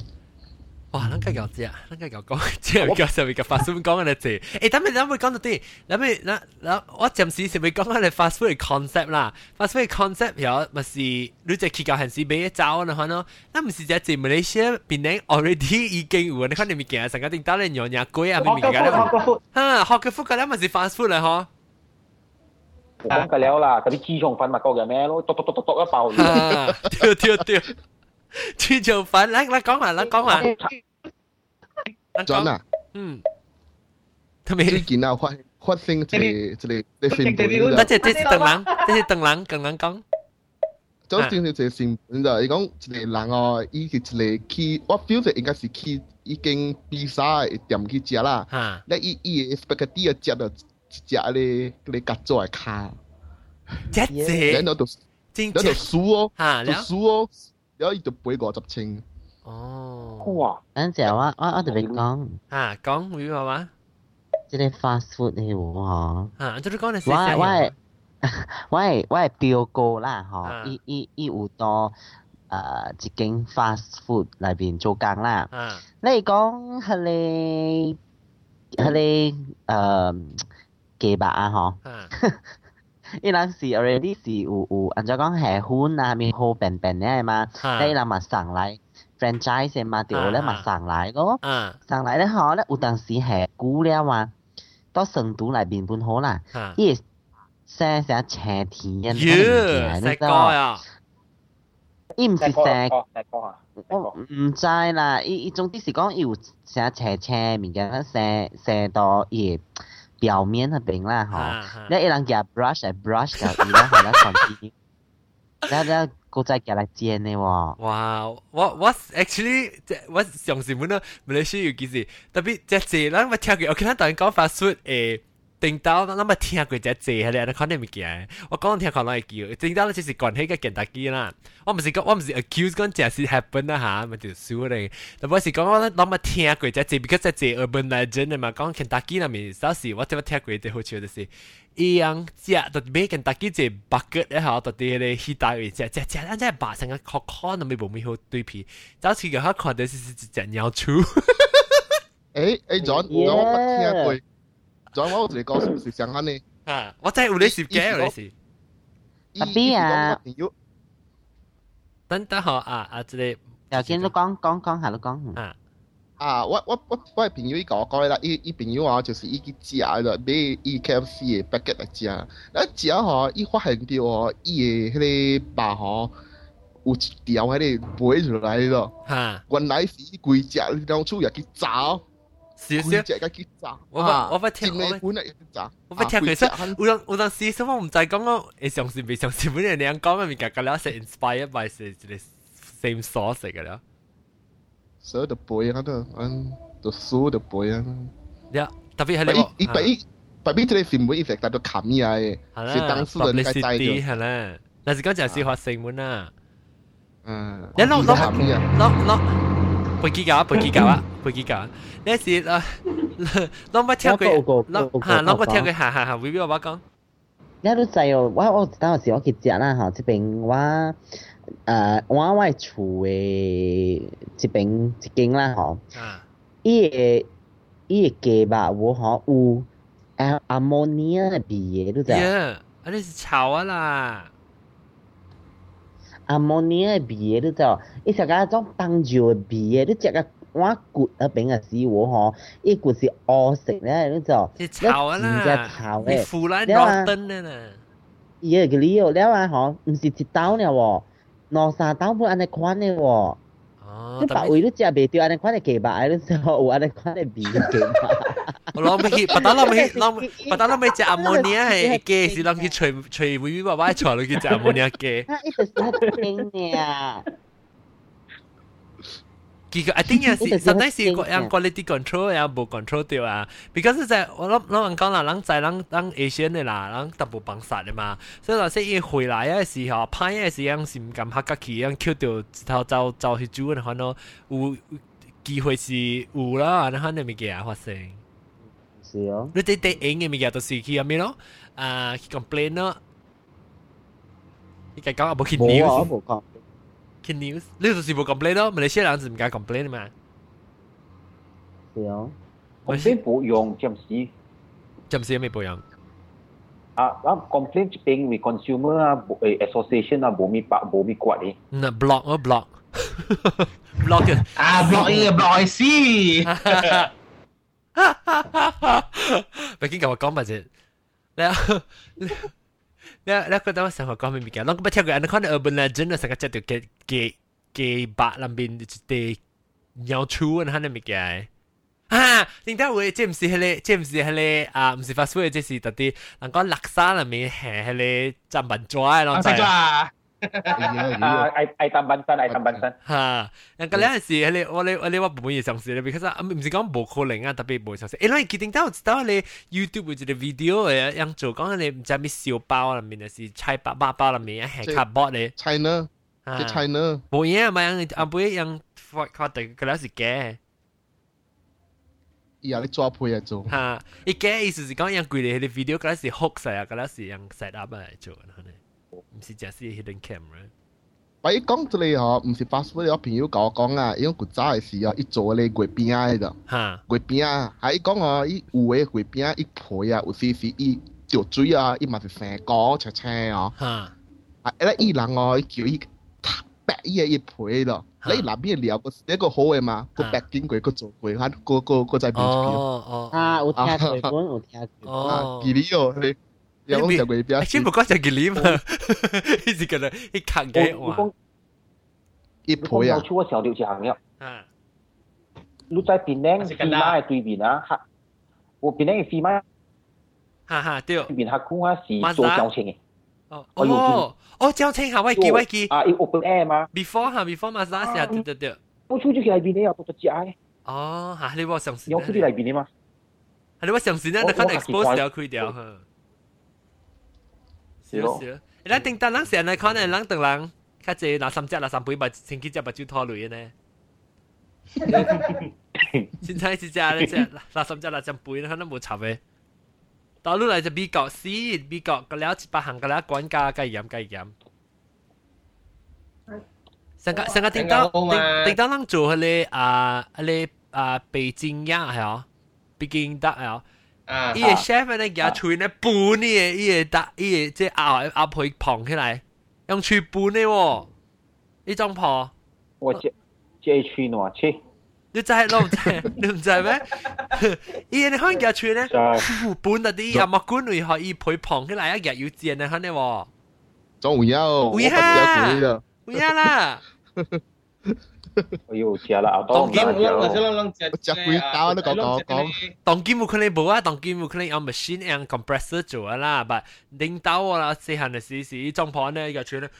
哇！咱家搞只，咱家搞讲，即系教上面嘅 fast food 讲紧嘅字。诶，等咪等咪讲到啲，等咪嗱嗱，我暂时是咪讲紧你 fast food 嘅 concept 啦？fast food 嘅 concept 有咪是你只去教系是俾一找啦，可能，那唔是只字 Malaysia 边呢 already 已经有，你看你咪见成个定打你样样贵啊，咪咪学嘅啦，个福，吓学嘅 food 嘅咧咪是 fast food 啦，嗬。我讲嘅了啦，特别猪肠粉咪讲嘅咩咯，笃笃笃笃笃一包。啊，对对对， 猪肠粉，嚟嚟讲下，嚟讲下，嚟讲，转啊，嗯，同埋。最近啊发发生一个一个一个新闻那就，这这是邓人，这是邓人，邓人讲。就正一个新闻就，伊讲一个人哦，伊是一个去，我 feel 就应该是去已经比赛嘅店去食啦。吓，咧伊伊嘅 spaghetti 啊食到一只咧嗰啲夹咗嘅卡，一只然后就真然后就正输哦，吓了。就输哦， 然后伊就赔五十千。哦，哇！等阵我我我特别讲，吓讲会话话即系 fast food 呢喎嗬。吓，即系讲你我系我系系我系我系表哥啦，啊嗬！伊伊伊有到诶一间 fast food 里边做工啦。吓你讲系你系你诶鸡白啊，嗬！ 吓伊人是 already 是有有，按照讲系款啊，面好便便嘅嘛，吓你人嘛上来 franchise 嘅嘛，条咧嘛上来咯。啊上来咧嗬，咧有当时系久了啊，到成都嚟边本好啦，吓，伊写写斜田嘅耶，你食过知道？呀，伊唔是写，哦，大哥啊，我唔知啦，伊伊总之是讲伊有写斜斜物件，写写到伊 表面的饼啦吼，那一人家 brush 来 brush 到伊拉好那双皮，那那哥再加来煎的哇！哇，我我 actually 我相信不呢，马来西亚有几时？特别这这，咱我跳个，我看他等于搞法术诶。定到咱咪听过只字喺你，可能物件。我讲听可能会叫，定到就是关系个肯德基啦。我唔是讲，我唔是 accuse 讲只是 happen 啦吓，咪就输嚟。但我是讲我咱咪听过只字，because 只字 urban legend 嘛，讲肯德基那边有时我点样听过啲好笑就是。一样食，就买肯德基只 bucket 咧吓，就啲咧起大位只只只，咱真系白成个壳壳，都未冇咩好对皮。早次嘅佢看到是是只只鸟猪。诶诶，John，John 我听过 ，John 我同你講是唔是上岸呢？啊！我真係有你攝嘅，有你攝。特別啊朋友等等下啊啊！即係又見都講講講下都講。啊啊，我我我我係朋友伊甲我講啦，伊伊朋友啊，就是伊去食啦買伊 KFC 嘅 packet 嚟食，一食吼，伊發現到吼，伊嘅迄個肉吼有一條迄個飛出來咯，嚇，原來是伊規隻兩處也去炸，少少规。只也去炸，我不我不听我不真嘅本嚟去炸，我不听佢说啊规只，有阵有阵时，什么唔知讲讲，诶上次未上次本人你讲嘅物件，个了系 inspired by 是一个 same source 嚟嘅了。所有的背啊都，嗯，都所有的背啊。呀，特别系把你伊伊把伊把伊这个新闻一直在度砍起来嘅，系是当事人该知 publicity 道。系啦，但是讲就系小学新闻啊。嗯，你攞伊是砍起来。攞攞， 背机教啊，背机教啊，背机教啊。呢时啊，攞乜听佢，攞吓攞乜听佢，吓吓吓，会俾我讲。你都知哦，我我当时我去食啦吼，即边我诶我我系厝嘅即边一间啦吼，啊伊个伊个鸡肉有吼有 阿阿莫尼亚嘅鼻嘢，你知啊？ Yeah，啊你是炒啊啦。 阿莫尼个皮个，你知道？伊食一种香蕉个皮个，你食个碗骨那边个死我吼，伊骨是乌色嘞，你知道？你炒啊啦！你炒诶，你腐烂落灯嘞呐！伊个个理由了啊吼，毋是一刀了喎，两三刀不安尼款嘞喎。哦，你白位你食袂着安尼款嘅鸡白，你知有安尼款嘅味嘅鸡白。我谂起，不打谂起，谂不打谂起只阿摩尼亚系嘅，是谂起随随微微爸爸坐落去只阿摩尼亚嘅。他一直是喺听嘅。 结果 I think 有时 sometimes 是个样 quality control 又冇 control 掉啊，because 就系我谂谂人讲啦，人在人人 Asian 嘅啦，人特步帮杀嘅嘛，所以话说伊回来嘅时候，拍嘅时候是唔敢客气，样 Q 掉头走走去煮，可能有机会是有啦，然后你咪嘅发生。是哦。你哋啲影嘅物件就是去入面咯，啊去 complain 咯，你讲讲冇去冇啊，我 news， 冇讲。去 news，你就是冇 complain 咯，马来西亚人就唔敢 complain 嘛。是哦。complain 冇用，暂时暂时未保养。啊啊 complain 这边为 consumer 啊，诶 association 啊，冇咪白冇咪关嘅。嗱 block 我 block block 嘅。啊，block 呢个 block 先。毕竟同我讲咪啫，你你你觉得我成日讲咩物件？我不听过，你看 <laughs> urban <laughs> <laughs> legend 成个只条 嘅嘅嘅白里边啲鸟鼠啊，啲物件。啊！点解会即唔是迄个？即唔是迄个啊？唔是 fast food，即是特啲人讲垃圾里面系迄个站板抓咯，食咗啊！啊，爱爱当班山，爱当班山。吓！人家嗰阵时，迄个我哋我哋话唔会尝试咧，because 啊唔是讲冇可能啊，特别冇尝试。诶，你记定到知道你 YouTube 有一个 video 诶，样做讲你唔知咩小包里面是菜包包包里面系 cardboard 咧。 China， 嘅 China。冇嘢嘛，样啊唔会样发发地嗰阵时嘅。伊啊，你抓配嚟做。吓！伊嘅意思是讲样贵嘅啲 video 嗰阵时 hook 晒啊，嗰阵时样 set up 嚟做，可能唔是净系 hidden camera。喂，讲到你嗬，唔是 fast food，我朋友讲讲啊，因为古早嘅时候，伊做咧月饼啊喺度。吓！月饼啊，系讲哦，伊有嘅月饼啊，伊皮啊，有时是伊掉水啊，伊嘛是生果青青哦。吓！啊，咧伊人哦，伊叫伊 白伊嘅伊皮咯。你南邊料個一個好嘅嘛，個白經過個做過，佢個個個在邊哦。哦。啊，有聽台本，有聽台本。啊哦，。吉利哦，你有講就月餅。先唔講就吉利嘛，一直覺得一卡嘅哇。伊皮啊，出我小六行了。啊，你在檳城飛馬嘅對面啊，嚇！我檳城嘅飛馬哈哈，對。對面客空啊，是做交情嘅。哦哦哦，交清下，喂记喂记。啊，伊 open air 嘛。 before 哈，before 嘛，嗰时对对对。我出去嚟边咧，有做只嘅。哦，吓你话上线。有出去嚟边咧嘛？系你话上线咧，你可能 expose 掉开掉吓。是咯是咯，你定得人成日可能人等人，较济嗱三只嗱三杯把星期只把酒拖累呢。现在是只咧只嗱三只嗱三杯，可能冇插 嘅。到路嚟就美国先，美国个了一百行个了管家计盐计盐。成个成个定到定定到人做迄个啊迄个啊北京呀系哦，北京得系哦。啊，伊个 chef 咧夹喙咧拌呢嘢，伊个搭伊个即咬咬佢捧起来，用喙拌呢喎，呢种破。我这这区喏，切。 你知咯？唔知，你唔知咩？伊你可能夹喙咧，拌到啲阿莫管为何伊配捧起来一日要煎咧，肯定喎。仲有，会啊，会啊啦。哎呦，食啦，后当今我我想谂只只鬼刀都讲讲讲。当今冇可能冇啊，当今冇可能用 machine 用 compressor 做啊啦，但领导啊啦，细汉嘅时时装盘咧个串咧，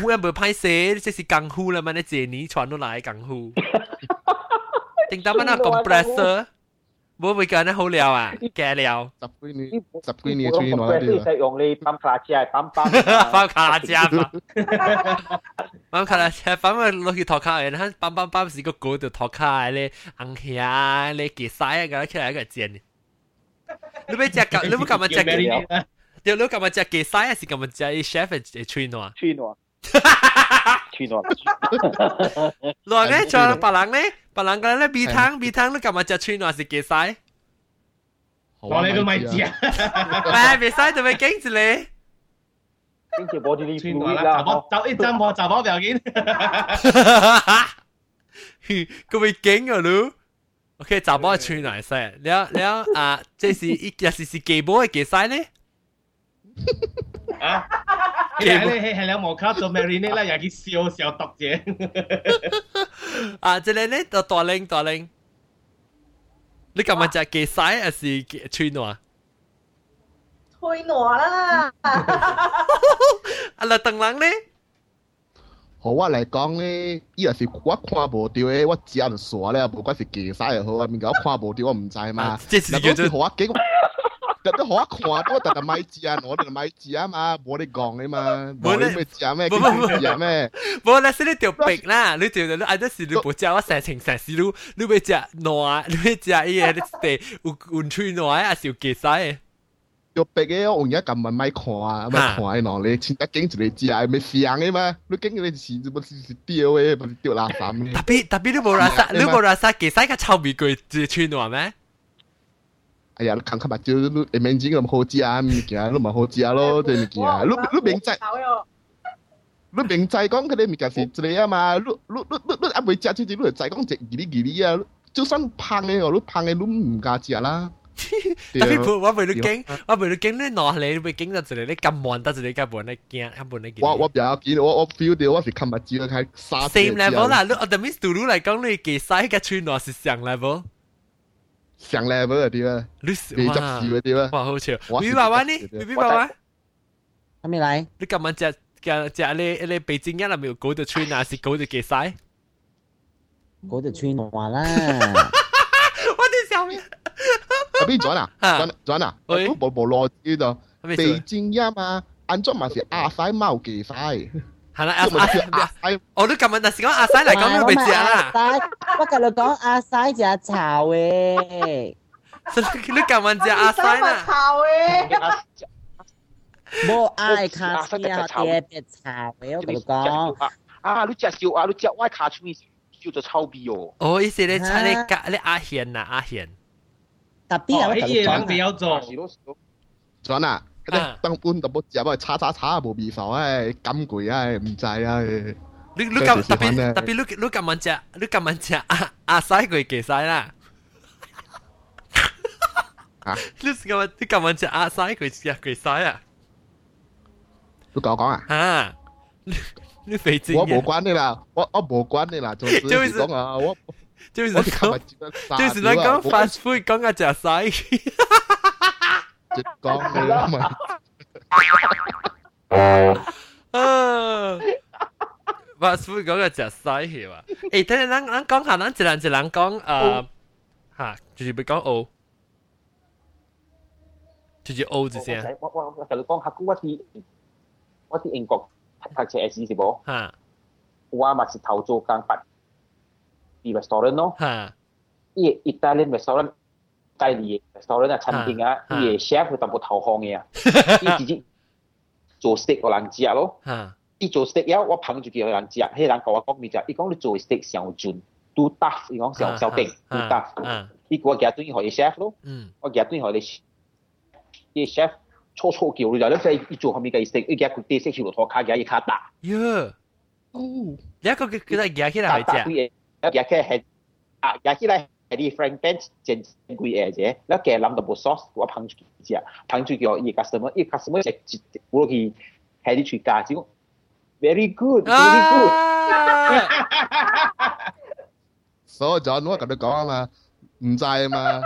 忽然冇拍死，即是功夫啦嘛，你借你传到来功夫。 领导乜那 compressor，冇会讲得好料啊，假料。十几年，十几年出现攞啲啦。用你ปั๊ม卡车，ปั๊ปั๊ปั๊卡拉车嘛。ปั๊卡拉车，ปั๊咪落去托卡嘅，佢ปั๊ปั๊ปั๊是个嗰条托卡咧，硬气啊，你结晒啊，咁起来一个煎。你咪只你咪咁咪只嘅，你你咁咪只结晒啊，是咁咪只 chef 嘅吹喏。吹喏。 吹喏。来咧，仲有别人咧，别人嘅咧米汤米汤，你咁咪只吹喏是结晒？ 我你都咪知啊！诶，别使做咩惊住你？跟住我哋呢穿内啦，就我就一针我就我表演。佢会惊啊你。OK，查某穿内晒，了了啊，这是一也是是基本嘅技晒咧。 啊！<laughs> 係 <laughs> 你係係兩毛卡做 marinade 啦，又去笑笑讀啫。啊，這個咧就大令大令。你今日就技曬還是穿內？吹挪啦！啊，啦，鄧人咧？好我嚟講咧，伊若是我看無到嘅，我只就傻咧，無管是技曬又好啊，面我看無到我唔知嘛。即是叫做好啊，幾特都好啊看，我特特咪知啊，我哋咪知啊嘛，冇你讲你嘛，冇你咪知啊咩？知啊咩？冇啦，是你条病啦，你条你爱得是你无食我成程成时你你要食挪，你要食伊个你地有有吹挪，还是有技晒？要逼嘅，我而家咁问咪看啊，咪看喏，你前得经住你知啊，咪上嘅嘛，你经你是怎么是是掉嘅，咪掉垃圾嘅。特别特别你冇拉沙，你冇拉沙技晒个臭味佢自吹挪咩？ 哎呀，你看看吧，就你你明知咁好食啊，物件你咪好食咯，即係物件，你你明知。你明制講佢哋物件是一個啊嘛，你你你你你啊未食出去，你就制講食二哩二哩啊，就算胖嘅我，你胖嘅你唔加食啦。特別我我為你驚，我為你驚你攞你會驚到一個你咁悶，得一個咁悶你驚，咁悶你驚。我我比較見我我 feel 到我是看目睭開沙。same level 啦，你我哋 miss 對你嚟講，你嘅 size 嘅穿落是上 level。上 level 嗰啲啦，你未执事嗰啲啦。哇，好笑！咪爸爸呢？咪爸爸，还没来。你今晚食食食你你北京人系咪有狗的穿啊？是狗的嘅 size？狗的吹挪啦。我哋笑咩？阿边转啊？转转啊？我冇冇攞呢度。北京人嘛，安怎嘛是阿西猫嘅西？ 系啦，阿阿我都今日但是讲阿西嚟讲，你咪食啦。我今日讲阿西食草诶。你今日食阿西啦？草诶。冇爱卡斯啊，特别草诶，我同你讲。啊，你食烧啊，你食我卡出面烧咗臭味哦。哦，意思你猜你夹你阿贤啊，阿贤。特别啊，我同你讲。你要 做。转啊！当搬特冇食啊，叉叉叉冇味素啊，咁贵啊，唔制啊。你你咁特别特别你你咁晚食，你咁晚食阿阿西佢几西啦？啊！你咁你咁晚食阿西佢食几西啊？你讲讲啊？啊！你肥精我冇关你啦，我我冇关你啦，总之讲啊，我就是讲，就是咱讲 fast food 讲个食西。 直讲你啦嘛。啊！fast food 讲个食西系嘛？诶，等阵咱咱讲下，咱一人一人讲诶吓，就是要讲 O，就是 O 字先。我我我同你讲下，我啲我啲英国读车 S 是冇？吓。我嘛是头做工办啲 restaurant 咯。吓。伊 Italian restaurant 介意 restaurant 啊餐厅啊，伊嘅 chef 佢淡薄投降嘅啊，伊自己做 steak 个人食咯。吓。伊做 steak 了，我捧住叫人食，迄人甲我讲咩就，伊讲你做 steak 上准，too tough，伊讲上小定 too tough。伊叫我夹对互伊 chef 咯，我夹对互你，伊 chef 错错叫你就，你即伊做后面嘅 steak，伊夹佢啲 steak 条拖卡夹伊卡打。哟，哦，你一个佢佢系夹起来系只，夹起来系啊，夹起来。 Eddie Frank Benz 正正規嘢啫，你一嘅諗到部 source 我捧住之啊，捧住叫伊 customer，伊 customer 直接我去喺啲處價，只 very good，very good。所以就我同你講啊嘛，唔制啊嘛。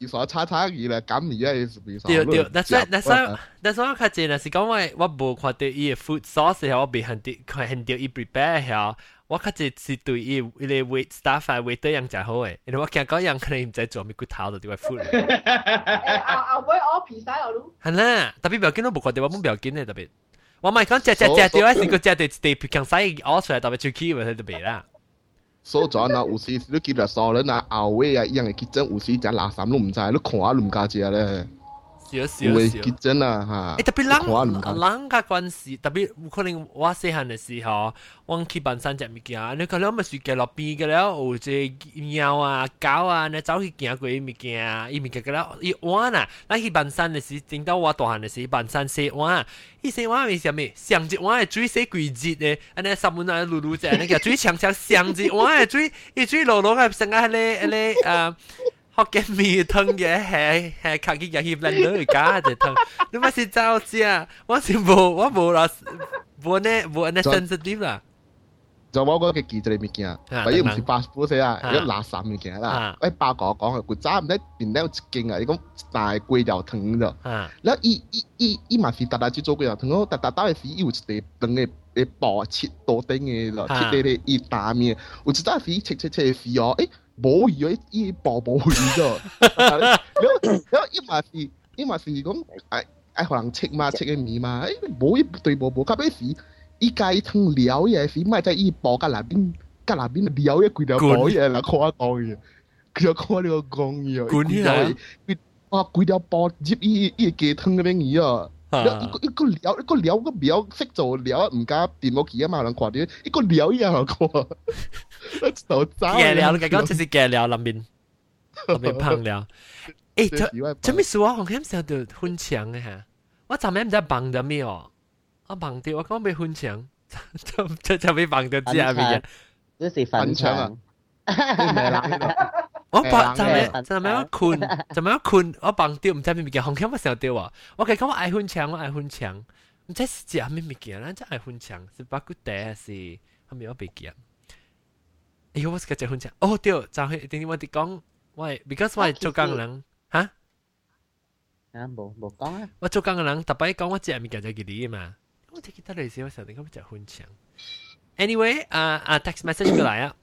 二所叉叉二啦，咁而家二所。對對，that's why that's why that's why 我睇見啦，是講我我冇看到伊嘅 food source 係我未肯定，肯定伊 prepare 係。我较济是对伊伊个 wait staff 啊 waiter 样真好诶，因为我惊讲样可能唔知做咩骨头就点解 food。后尾我皮晒我都。系啦，特别不要紧都冇看到，我冇不要紧嘅特别。我咪讲食食食掉，是个食对地皮强使屙出来，特别出去咪喺度别啦。所以啊，有时你见到傻人啊、后尾啊，一样嘅结真，有时食垃圾都唔知，你看都唔加食咧。 少少少会结。真啊诶特别吓，看唔人看人嘅关系，特别有可能我细汉嘅时候，我去办山只物件，你看了咪是嘅落边嘅了，有只猫啊、狗啊，你走去行过啲物件，伊物件嘅了，伊碗啊，咱去办山嘅时，正到我大汉嘅时，办山洗碗啊，伊洗碗系啥物？上一碗嘅水洗几日嘅，安尼三碗啊卤卤只，你个水长长上一碗嘅水，伊水落落嘅成个迄个迄个诶。 学紧面痛嘅，系系靠近廿几分度而家就痛。你咪先招先！我是冇，我冇啦，冇呢，冇咁 sensitive 啦。就我嗰个记者嚟面惊，佢唔系发火死啦，佢垃圾面惊啦。哎，报讲讲佢渣唔得，变靓出镜啊！你讲大龟肉痛咗，然后依依依依，咪系大大只做龟肉痛咯？大大单系食又食等嘅，诶薄切多丁嘅咯，切嚟嚟一大面。我只只系食食食食药，哎。模拟了一把模拟的，然后然后一码是一码是讲哎哎可能切嘛切个米嘛，哎模拟对模拟，特别是一家一通聊也是卖在一把跟那边跟那边聊也贵的模拟来看我讲的，佮要看我个讲的，贵的啊包接一一个汤的米啊。一個鳥，一個鳥都比較識做鳥，唔加電腦機啊嘛，兩個啲，一個鳥一樣個，就渣。嘅鳥，你剛剛真係嘅鳥，林邊林邊烹鳥。誒，做咩事啊？我啱先就分牆嘅嚇，我昨晚唔知幫咗咩哦，我幫掉，我剛被分牆，就就就被幫咗之後邊嘅，呢是分牆啊！我把诶就冷嘅咪就咪一困，就咪一困，我绑掉唔知咩物件，红香乜时候掉啊？我讲我爱分墙，我爱分墙，唔知是食咩物件啦，真爱分墙，是巴骨茶还是后面我被记啊？哎呦，我是个食分墙，哦对，就系点点我哋讲，我系 because 我系做工嘅人，吓，啊冇冇讲啊，我做工嘅人，特别讲我食物件就记啲嘛，我记得你时我成日咁食分墙。Anyway，啊啊 text message 过嚟啊！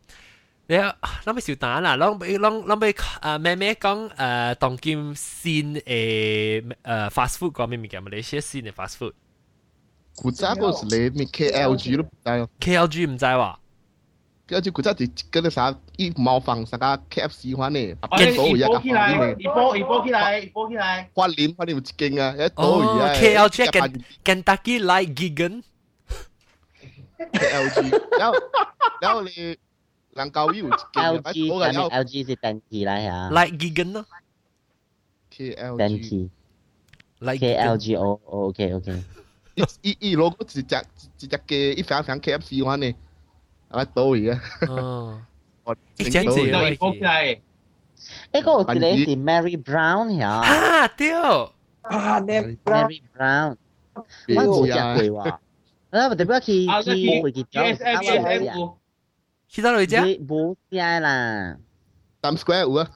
你啊，谂咪少打啦，谂俾谂谂俾啊咩咩讲诶当今新诶诶 fast food 讲咩物件？马来西亚新嘅 fast food。古早嗰时你咩 KLG 都唔知咯 KLG 唔知喎， ，KLG 古早就嗰啲啥一模仿啥个 KFC 款嘅，我哋到而家移波起来，嘅移波移波起来，移波起来。花脸花脸有一劲啊，一到哦而家 KLG 系 Kentucky Like Gigan， KLG，然后然后你 能夠要勁，我係 L G 是等級來呀。Like Gigan 呢？K L G 等級，K L G O O K O K。一一如果一隻一隻嘅一反反 K F C 話呢，啊到而家。哦，一隻字都係國際。呢個我記得是 Mary Brown 呀。啊，對。啊，Mary Brown，我冇食過喎。啊，我特別去去會見到。S M S M。膝头有只？无只啦。Times Square 有啊。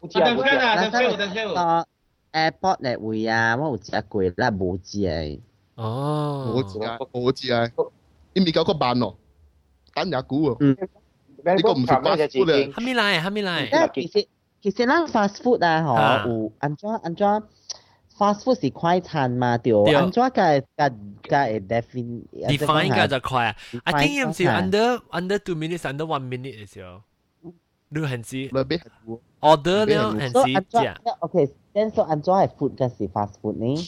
有只有只。Times Square 有 Times Square 有。Airport 嚟會啊，我有只過啦，冇只。哦。冇只啊，冇只啊。你未搞過辦咯？單日股喎。嗯。呢個唔係 fast food 啊。係咪嚟？係咪嚟？其實其實啦，fast food 啊，嗬，有安裝安裝。fast food 是快餐嘛，对，对安怎个个个会 define define 嘅就快啊，I think 唔是 define under under two minutes under one minute 嘅时候，你系是嚟俾系喎， order 了系所以是安食。怎 OK，then 所以安怎系 food 嘅是 fast food 呢？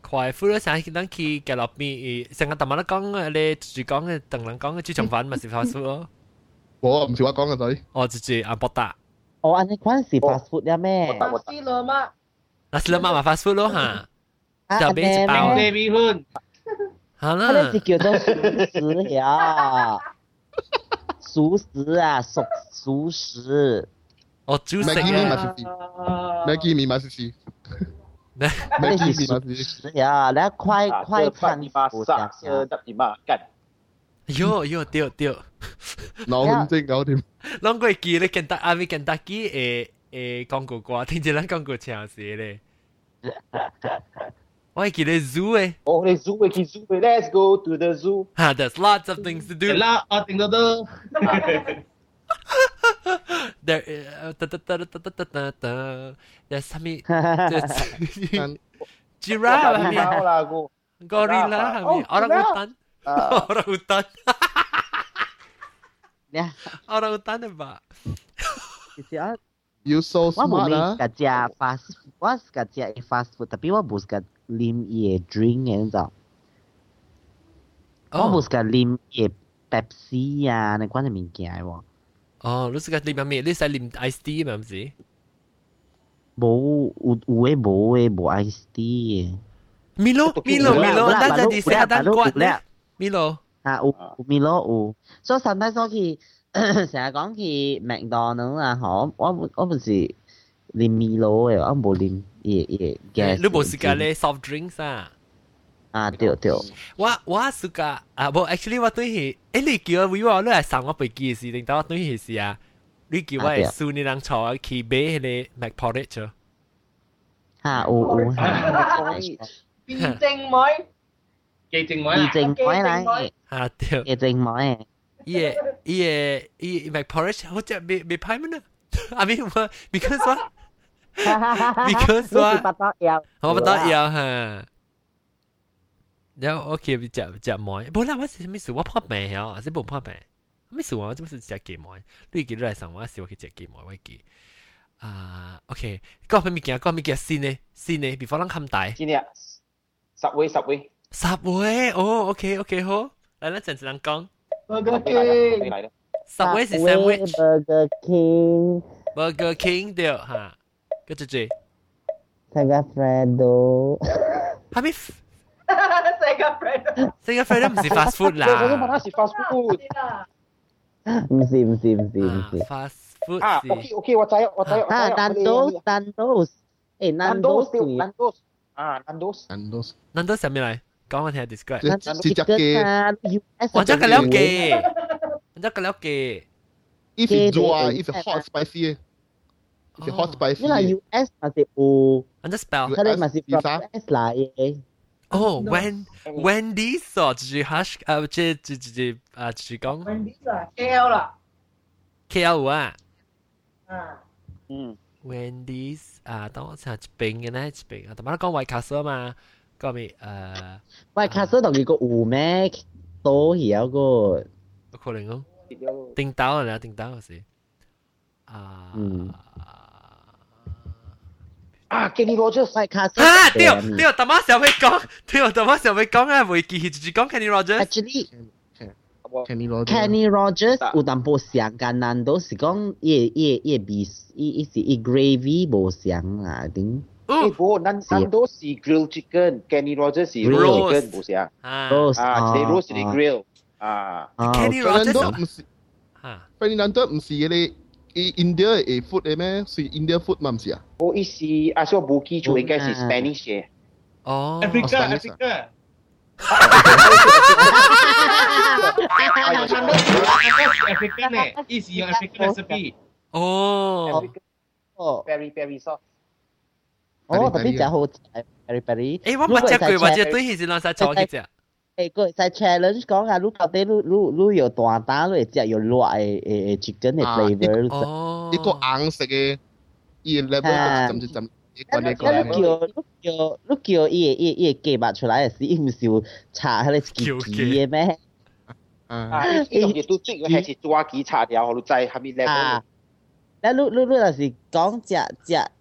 快富咧，成日等去嘅落边，成日特晚都讲嘅，你住讲嘅，邓人讲嘅猪肠粉咪是 fast food 咯。我唔是我讲嘅仔，哦，就住阿博达，哦，安尼款是 fast food 呀咩？巴西了吗？ nasi lemak 嘛 fast food 咯嚇，就俾一包。咩米粉？好啦，嗰啲叫做熟食呀，熟食啊，熟熟食。哦，煮食啊！Maggie 米馬斯斯，Maggie 米馬斯斯呀！你快快餐服呀！喲喲，掉掉，攞唔正搞掂，攞過記你 Kentucky 啊，你 Kentucky 誒。诶广告歌，听住咱广告唱写咧。我系记得 <laughs> zoo 诶，哦，你 zoo 去 zoo 去，Let's go to the zoo。吓，there's lots <laughs> of things to do 系。啦，我定到都。 There, uh, <laughs> da, da, da, da, da, da, da, da. There's some there's giraffe 系咪猫啦个， ？gorilla 系咪？orangutan 啊， orangutan 呀， orangutan 系吧？其实啊， You so smart, wa smart, ha? Kajia fast, wa kajia e fast food, tapi wa bus ka lim e drink and zao. Oh. Wa bus ka lim e Pepsi ya, na quan là mình kia wa. Oh, lúc cái lim mẹ, lúc cái lim ice tea mà không gì? Bố, u u e bố e bố ice tea. Milo, Milo, Milo, đang giờ đi xe đang quan. Milo. À, u Milo u. So sometimes khi 成日讲去麦当劳啊，嗬，我我唔是啉米露嘅，我冇啉嘢嘢 gas。你冇是个咧 soft drinks 啊？啊，对对。我我是个啊，冇 actually 我对佢，诶你叫我我你嚟送我飞机嘅事，定到我对佢事啊？你叫我系苏你人坐去买迄个 Mac porridge。吓有有。变正妹，记正位记正妹嚟，啊对，记正妹。 i, øh, i McPorridge hos jer med, med pejmene. I mean, because what? because what? นี่คือปะตอเอียวอ๋อปะตอเอียวฮะแล้วโอเคจะจะมอยบอกแล้วว่าจะไม่สูว่าพ่อแมเหรอจะบ่พ่อไม่สูว่าจะไม่สูจะเกมอยลูกกี่ไรสังว่าสิวจะเกมอยไว้กี่อ่โอเคก็ไม่เกี่ยก็มีเกี่ยซีเน่ซีเน before ลังคำตายซีเน่สับเว้สับเว้สับเว้โอ้โอเคโอเคโหแล้วนั่จะจะลังกง 啦。十位是 sandwich。 Burger King。 Burger King 对吓，跟住住。 Segafredo。系咪？ Sega Friend， Segafredo 唔系 fast <laughs> food 我<laughs> 都问啦。下是 fast food。唔是唔是唔是唔是。 fast food 啊是。 ，OK OK，我知我知。啊，Nandos Nandos，诶 Nandos 对对。 Nandos 啊，Nandos。 Nandos。难道系咩嚟？ 讲我听下 describe。即只鸡啊，US 我真系了解，我真系了解。 ，if it's dry, if it's hot spicy, if it's hot 因为 spicy， US 咪是有，我真 spell。佢哋咪是 from Visa US 来嘅。哦，when Wendy's 哦，就是 hash 啊，即即即啊，就是讲 Wendy's 啊，KL 啦， KL 啊啊，嗯。 ，Wendy's 啊，当我查一边嘅咧，一边啊，同埋讲 White Castle 嘛， 講咩誒，喂，卡斯同佢個有咩？多嘢個，有可能哦叮當啊，叮當嗰時啊。嗯啊，Kenny Rogers。喂，卡斯。啊，對對，大媽小妹講，對，大媽小妹講啊，會記起就是講 Kenny Rogers。Actually。Kenny Rogers。有淡薄像㗎，難道是講一一一味一一是一 gravy 無像啊？Oh. Eh, bro, nan sando si grill chicken. Kenny Rogers si grill roast. chicken, bro siya. Ha. Ah. Ah, ah, ah, roast si grill. Ah. ah. Kenny okay. Rogers? Nando, msi, ha. Kenny Nando, msi yele, i eh, India e food eh meh? Si India food mam siya? Oh, i si, aso buki chu, oh, ingat si Spanish eh. Oh. Africa, oh, Spanish, Africa. Ah. Oh. Very, very soft. 哦，特别就好 very very。诶，我冇食过，或者对起是攞晒错去食。诶，佢使 challenge 讲啊，你到底你你你有大胆，你食有辣嘅诶诶 chicken 嘅 flavour。哦，一个硬食嘅，伊 level 浸浸浸，一个呢你个。叫你叫你叫伊伊伊记白出来嘅时，伊唔是有搽迄个机机嘅咩？啊，啊，呢种嘢都即系系是抓几擦掉，我都知系咪 level 啊。咧，你你你若是讲食食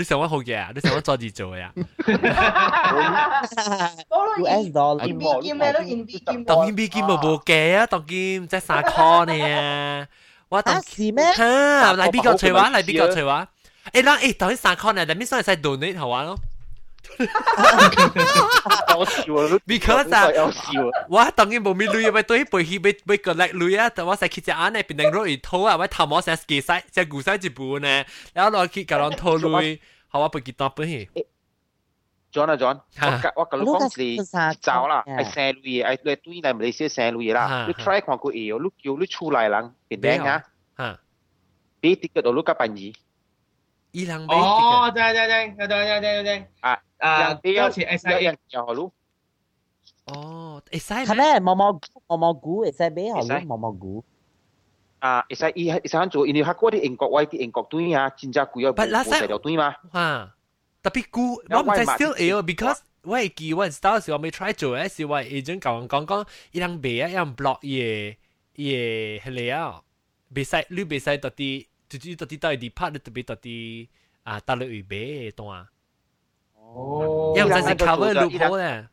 你想我好嘅啊？你想我做字做嘅啊？多咯 US dollar 现币兼咩都现币兼当然 B 剑冇冇嘅啊，当然即系三 con 呢，我当啊是咩？吓嚟 B 个除话嚟 B 个除话，诶嗱诶当然三 con 呢，但系边上系 donate 好玩咯 有笑啊，because 啊。有笑啊！我当然冇咪累啊，咪对背起咪咪个叻累啊！但我成去只眼呢，变成攞嚟拖啊，我头毛成几细，只古细一半呢，然后落去教人拖累，好我背几多本去。 John 啊 John，吓我我跟你讲是找啦，系成类嘢，系你对嚟马来西亚成类嘢啦。你 try 看个嘢，你叫你出来人，变靓啊！吓，俾啲个度你夹办二， 伊人买哦，对对对对对对对啊啊，啲嗰次 S 有 I 人就好咯，哦，会使系咩？毛毛毛毛菇会使买好会使咯，毛毛菇。啊，会使伊会使做，因为佢嗰啲英国位啲英国队啊，真正贵啊，但系冇食条队嘛。哇！特别估，我唔知 still 会喎，because 我系记我 start 时我未 try 做嘅时，我 agent 教我讲讲，伊人卖啊，伊人 block 伊嘅伊嘅系嚟啊，别使你别使到啲， 直接到啲到啲 part 特别到啲啊，到你预备嘅档，哦因为真系 cover loophole 咧。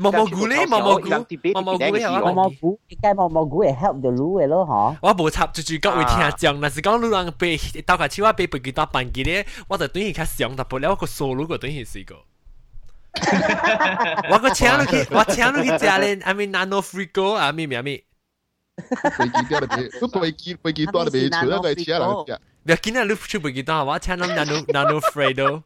毛毛菇咧，毛毛菇，毛毛菇系毛毛我。菇，计毛毛菇会 help 到卤嘅咯，嗬。我无插住住角会听讲，但是讲你人背到下次我背背几多班机咧，我就等于较上，但不了我个 solo 个等于试过。我个请你去，我请你去食咧，I mean nano freako 啊，咪咪咪， pergi pergi tu ada begitu lah kayak cia lah. Dia kini lu cuci pergi tu apa? Cia nam nano <laughs> nano Fredo.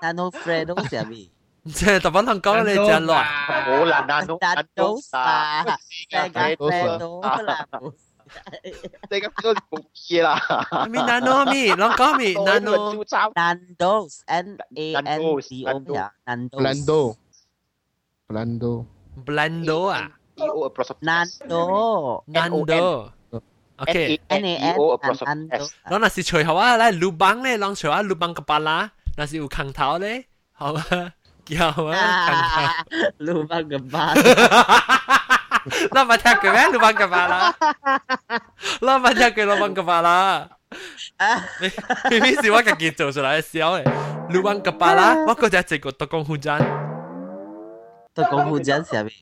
Nano Fredo siapa? Cia tapi orang kau ni cia lo. Oh lah nano nano sa. Fredo à? lah. Đây cái đó bụng <laughs> kia là. Nano mi, long mi nano. Nando's N A N D O Nando's. Blando. Blando. Blando à? 啊 E O apostrophe Nando nando。OK。 N A N E O apostrophe Nando S。然后那是随后啊，嚟鲁邦咧，让随后鲁邦个巴拉，那是有空头咧，好啊，叫啊空头。 Lubang gemar เรามาแท็กกันไหมลูบังกับมาละเรามาแท็กกันลูบังกับมาละพี่พี่สิว่ากับกิน做出来嘅笑诶，ลูบังกับมาละ我嗰只直个特工护针， Tôi cũng hôn dẫn sẽ bị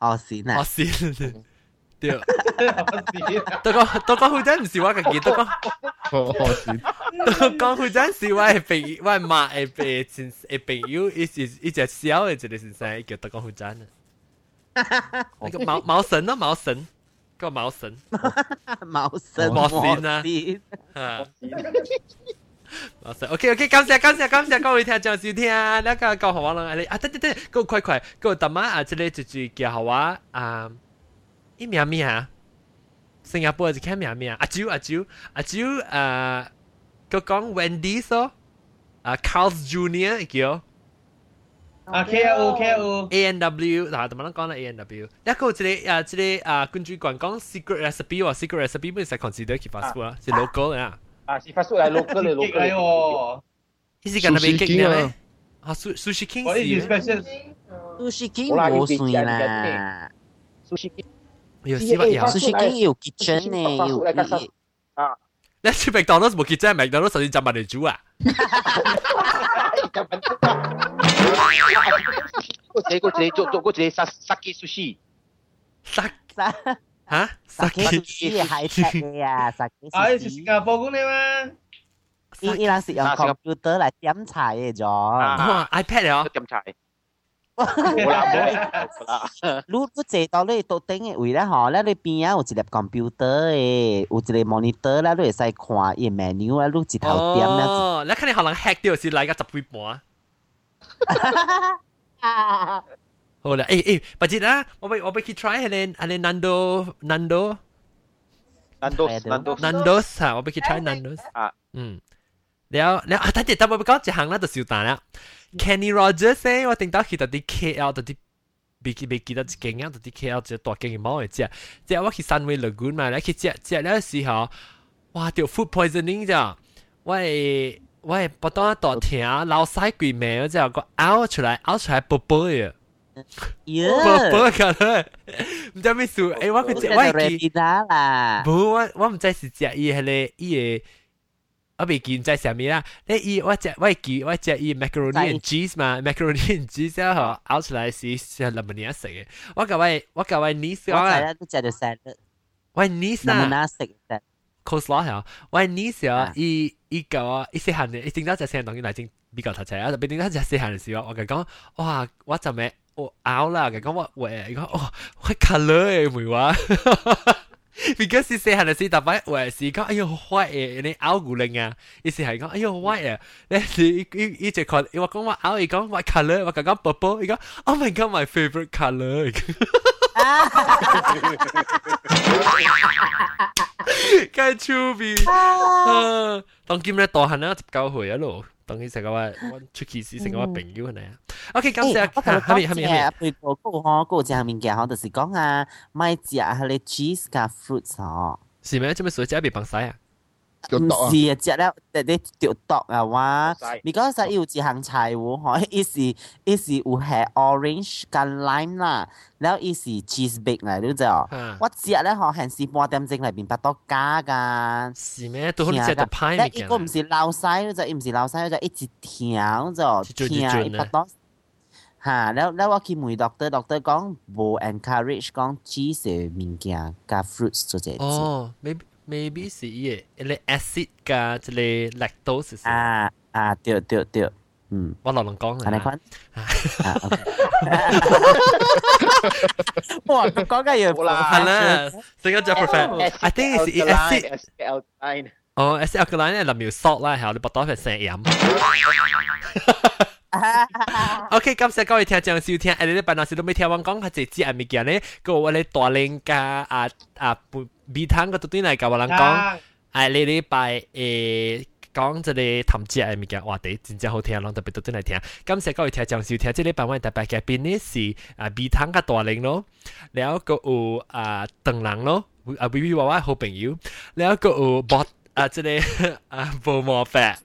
傲视呢？傲视，对，傲视。德哥，德哥，会仔不是我个杰。德哥，傲视。德哥，会仔是我是，我诶平，诶朋友，一只一只小诶之类先生，叫德哥会仔呢。<laughs> 那个毛毛神哦，毛神，个毛神。<laughs> 毛神，毛神啊！啊。Xín 啊。OK OK，感謝感謝感謝各位聽眾收聽，那個講好我啦，你啊得得得，個快快，個大媽啊，这里就就叫好玩啊，伊名咩啊？新加坡就看名咩啊？阿舅阿舅阿舅啊，個講 Wendy 咯，啊 Carl's Junior 叫啊 K O K O，A N W 嗱，同埋講啦 A N W，一個這裡啊這裡啊，根據講講 secret recipe 喎，secret recipe 本身 consider 佢 fast food 啊，是 local 嘅啊。啊，是 fast food 系 local 嚟激 local 嚟嚟。喎，伊是干那边 Sushi 激 King 咩啊？啊，Su Sushi King 我呢啲是， special， Sushi King 好啦冇要别人算啦嘅 sushi 有西班牙。 Sushi King 有 kitchen 呢 Sushi King 有发出嚟嘅你去麦当劳冇见真系麦当劳首先就问你煮啊？嗰只嗰只做做嗰只 sake sushi，杀沙吓 杀 Sake sushi 系 high tech 嘅啊，Sake 啊，你是 sushi 新加坡讲嘅嘛？伊伊人是用啊新加 computer 嚟点菜嘅咗。哇 iPad 嚟哦，咁柴。冇啦冇啦，你你坐到你桌顶嘅位咧，嗬，咧你边啊有一粒 computer 嘅，有一个 monitor 咧，你会使看伊 menu 咧，你一头点咧。哦，你睇你可能 hack 掉是嚟个十倍半。 好啦，诶诶，不知啦，我俾我俾佢 try 系你系你 Nando Nando 难度难度 Nando's 吓，我俾佢 try Nando's 啊，嗯，แล้วแล้ว啊，等阵等我讲一行啦，就笑蛋啦。Kenny Rogers 咧，我听到佢到啲 KL 到啲。未记未记得一间啊，到啲 KL 只大间嘅猫嚟食，即系我去三威 lagoon 嘛，咧去食食了时候，哇！条 food poisoning 咋，我系我系不当大听，老细鬼味，之后个咬出来，咬出来薄薄嘅， 薄薄嘅咧，唔知咩事，诶我佢食我系记， ready 啦。冇我我唔知是食伊系咧伊嘅。我未见唔知啥物啦，你伊我食我系记我食伊 macaroni and cheese 嘛，macaroni and cheese 之后咬出来是系两文嘢食嘅。我甲我我甲我 niece 讲啊，我睇咧都食到 salad，我 niece 能唔啊能食嘅？ ，coleslaw 系啊，我 niece 啊啊，伊伊甲我伊细汉嘅，伊正到食细汉当然嚟正比较头齐啊，特别正到食细汉嘅时候，我佢讲哇，我就咩 我咬啦，佢讲我喂，佢讲哦，我 colour 嘅梅话。because 是细汉嘅时，特别喂是讲哎呦坏嘅，你咬古灵啊！意思系讲哎呦坏啊！你你伊伊只看，我讲我咬，伊讲 what colour，我讲讲 purple，伊讲 oh my god my favorite colour。 梗系超 B 啊！当今咧大汉咧十九岁一路， 當佢成個話出奇事成個朋友係咪啊？OK，感謝，下面下面下面，佢個個嗰，個隻物件嗬，就是講啊，買隻係你 cheese 加 fruits 哦。是咩？做咩水隻被崩晒啊？唔是啊，只咧，你你掉毒啊哇！你讲实要一项菜喎，嗬，伊是伊是有系 orange 加 lime 啦，然后伊是 cheese bake 嚟，你知哦。我只咧嗬系是半点钟嚟边百多加噶。是咩？都好似只就派嘅。一个唔是老细，就唔是老细，就一直调就调一百多。吓！แล้วแล้ว我去问 doctor，doctor 讲冇 encourage 讲 cheese 嘅物件加 fruits 做这。哦，maybe。 maybe 是伊个，一个 acid 加一个 lactose 是。啊啊，对对对，嗯，我老人讲嘅。安尼款。啊，OK。哇，讲紧嘢啦。系啦，成个 perfect。I think it's acid alkaline。哦，acid alkaline 咧，淋要 salt 啦，系我哋bắt 到系成饮。OK，感谢各位听众收听，诶，你哋办公室都未听我讲，系直接系物件咧，个我哋大领加啊啊 米汤个都对嚟教我人讲，诶，你礼拜诶讲即系谈节嘅物件话题，真正好听，让特别都对嚟听。感谢各位听众收听，即系礼拜我特别嘅边呢是啊米汤嘅大领咯，然后个有啊邓人咯，啊 V V 娃娃好朋友，然后个有博啊即系啊无毛白。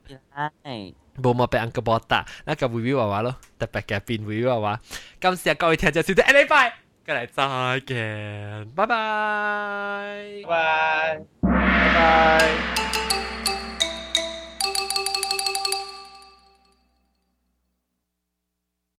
冇冇俾 Uncle 波打，那个 V V 娃娃咯，特别嘅变 V V 娃娃。今次各位听众小姐，礼拜， 再来再见，拜拜，拜拜，拜拜。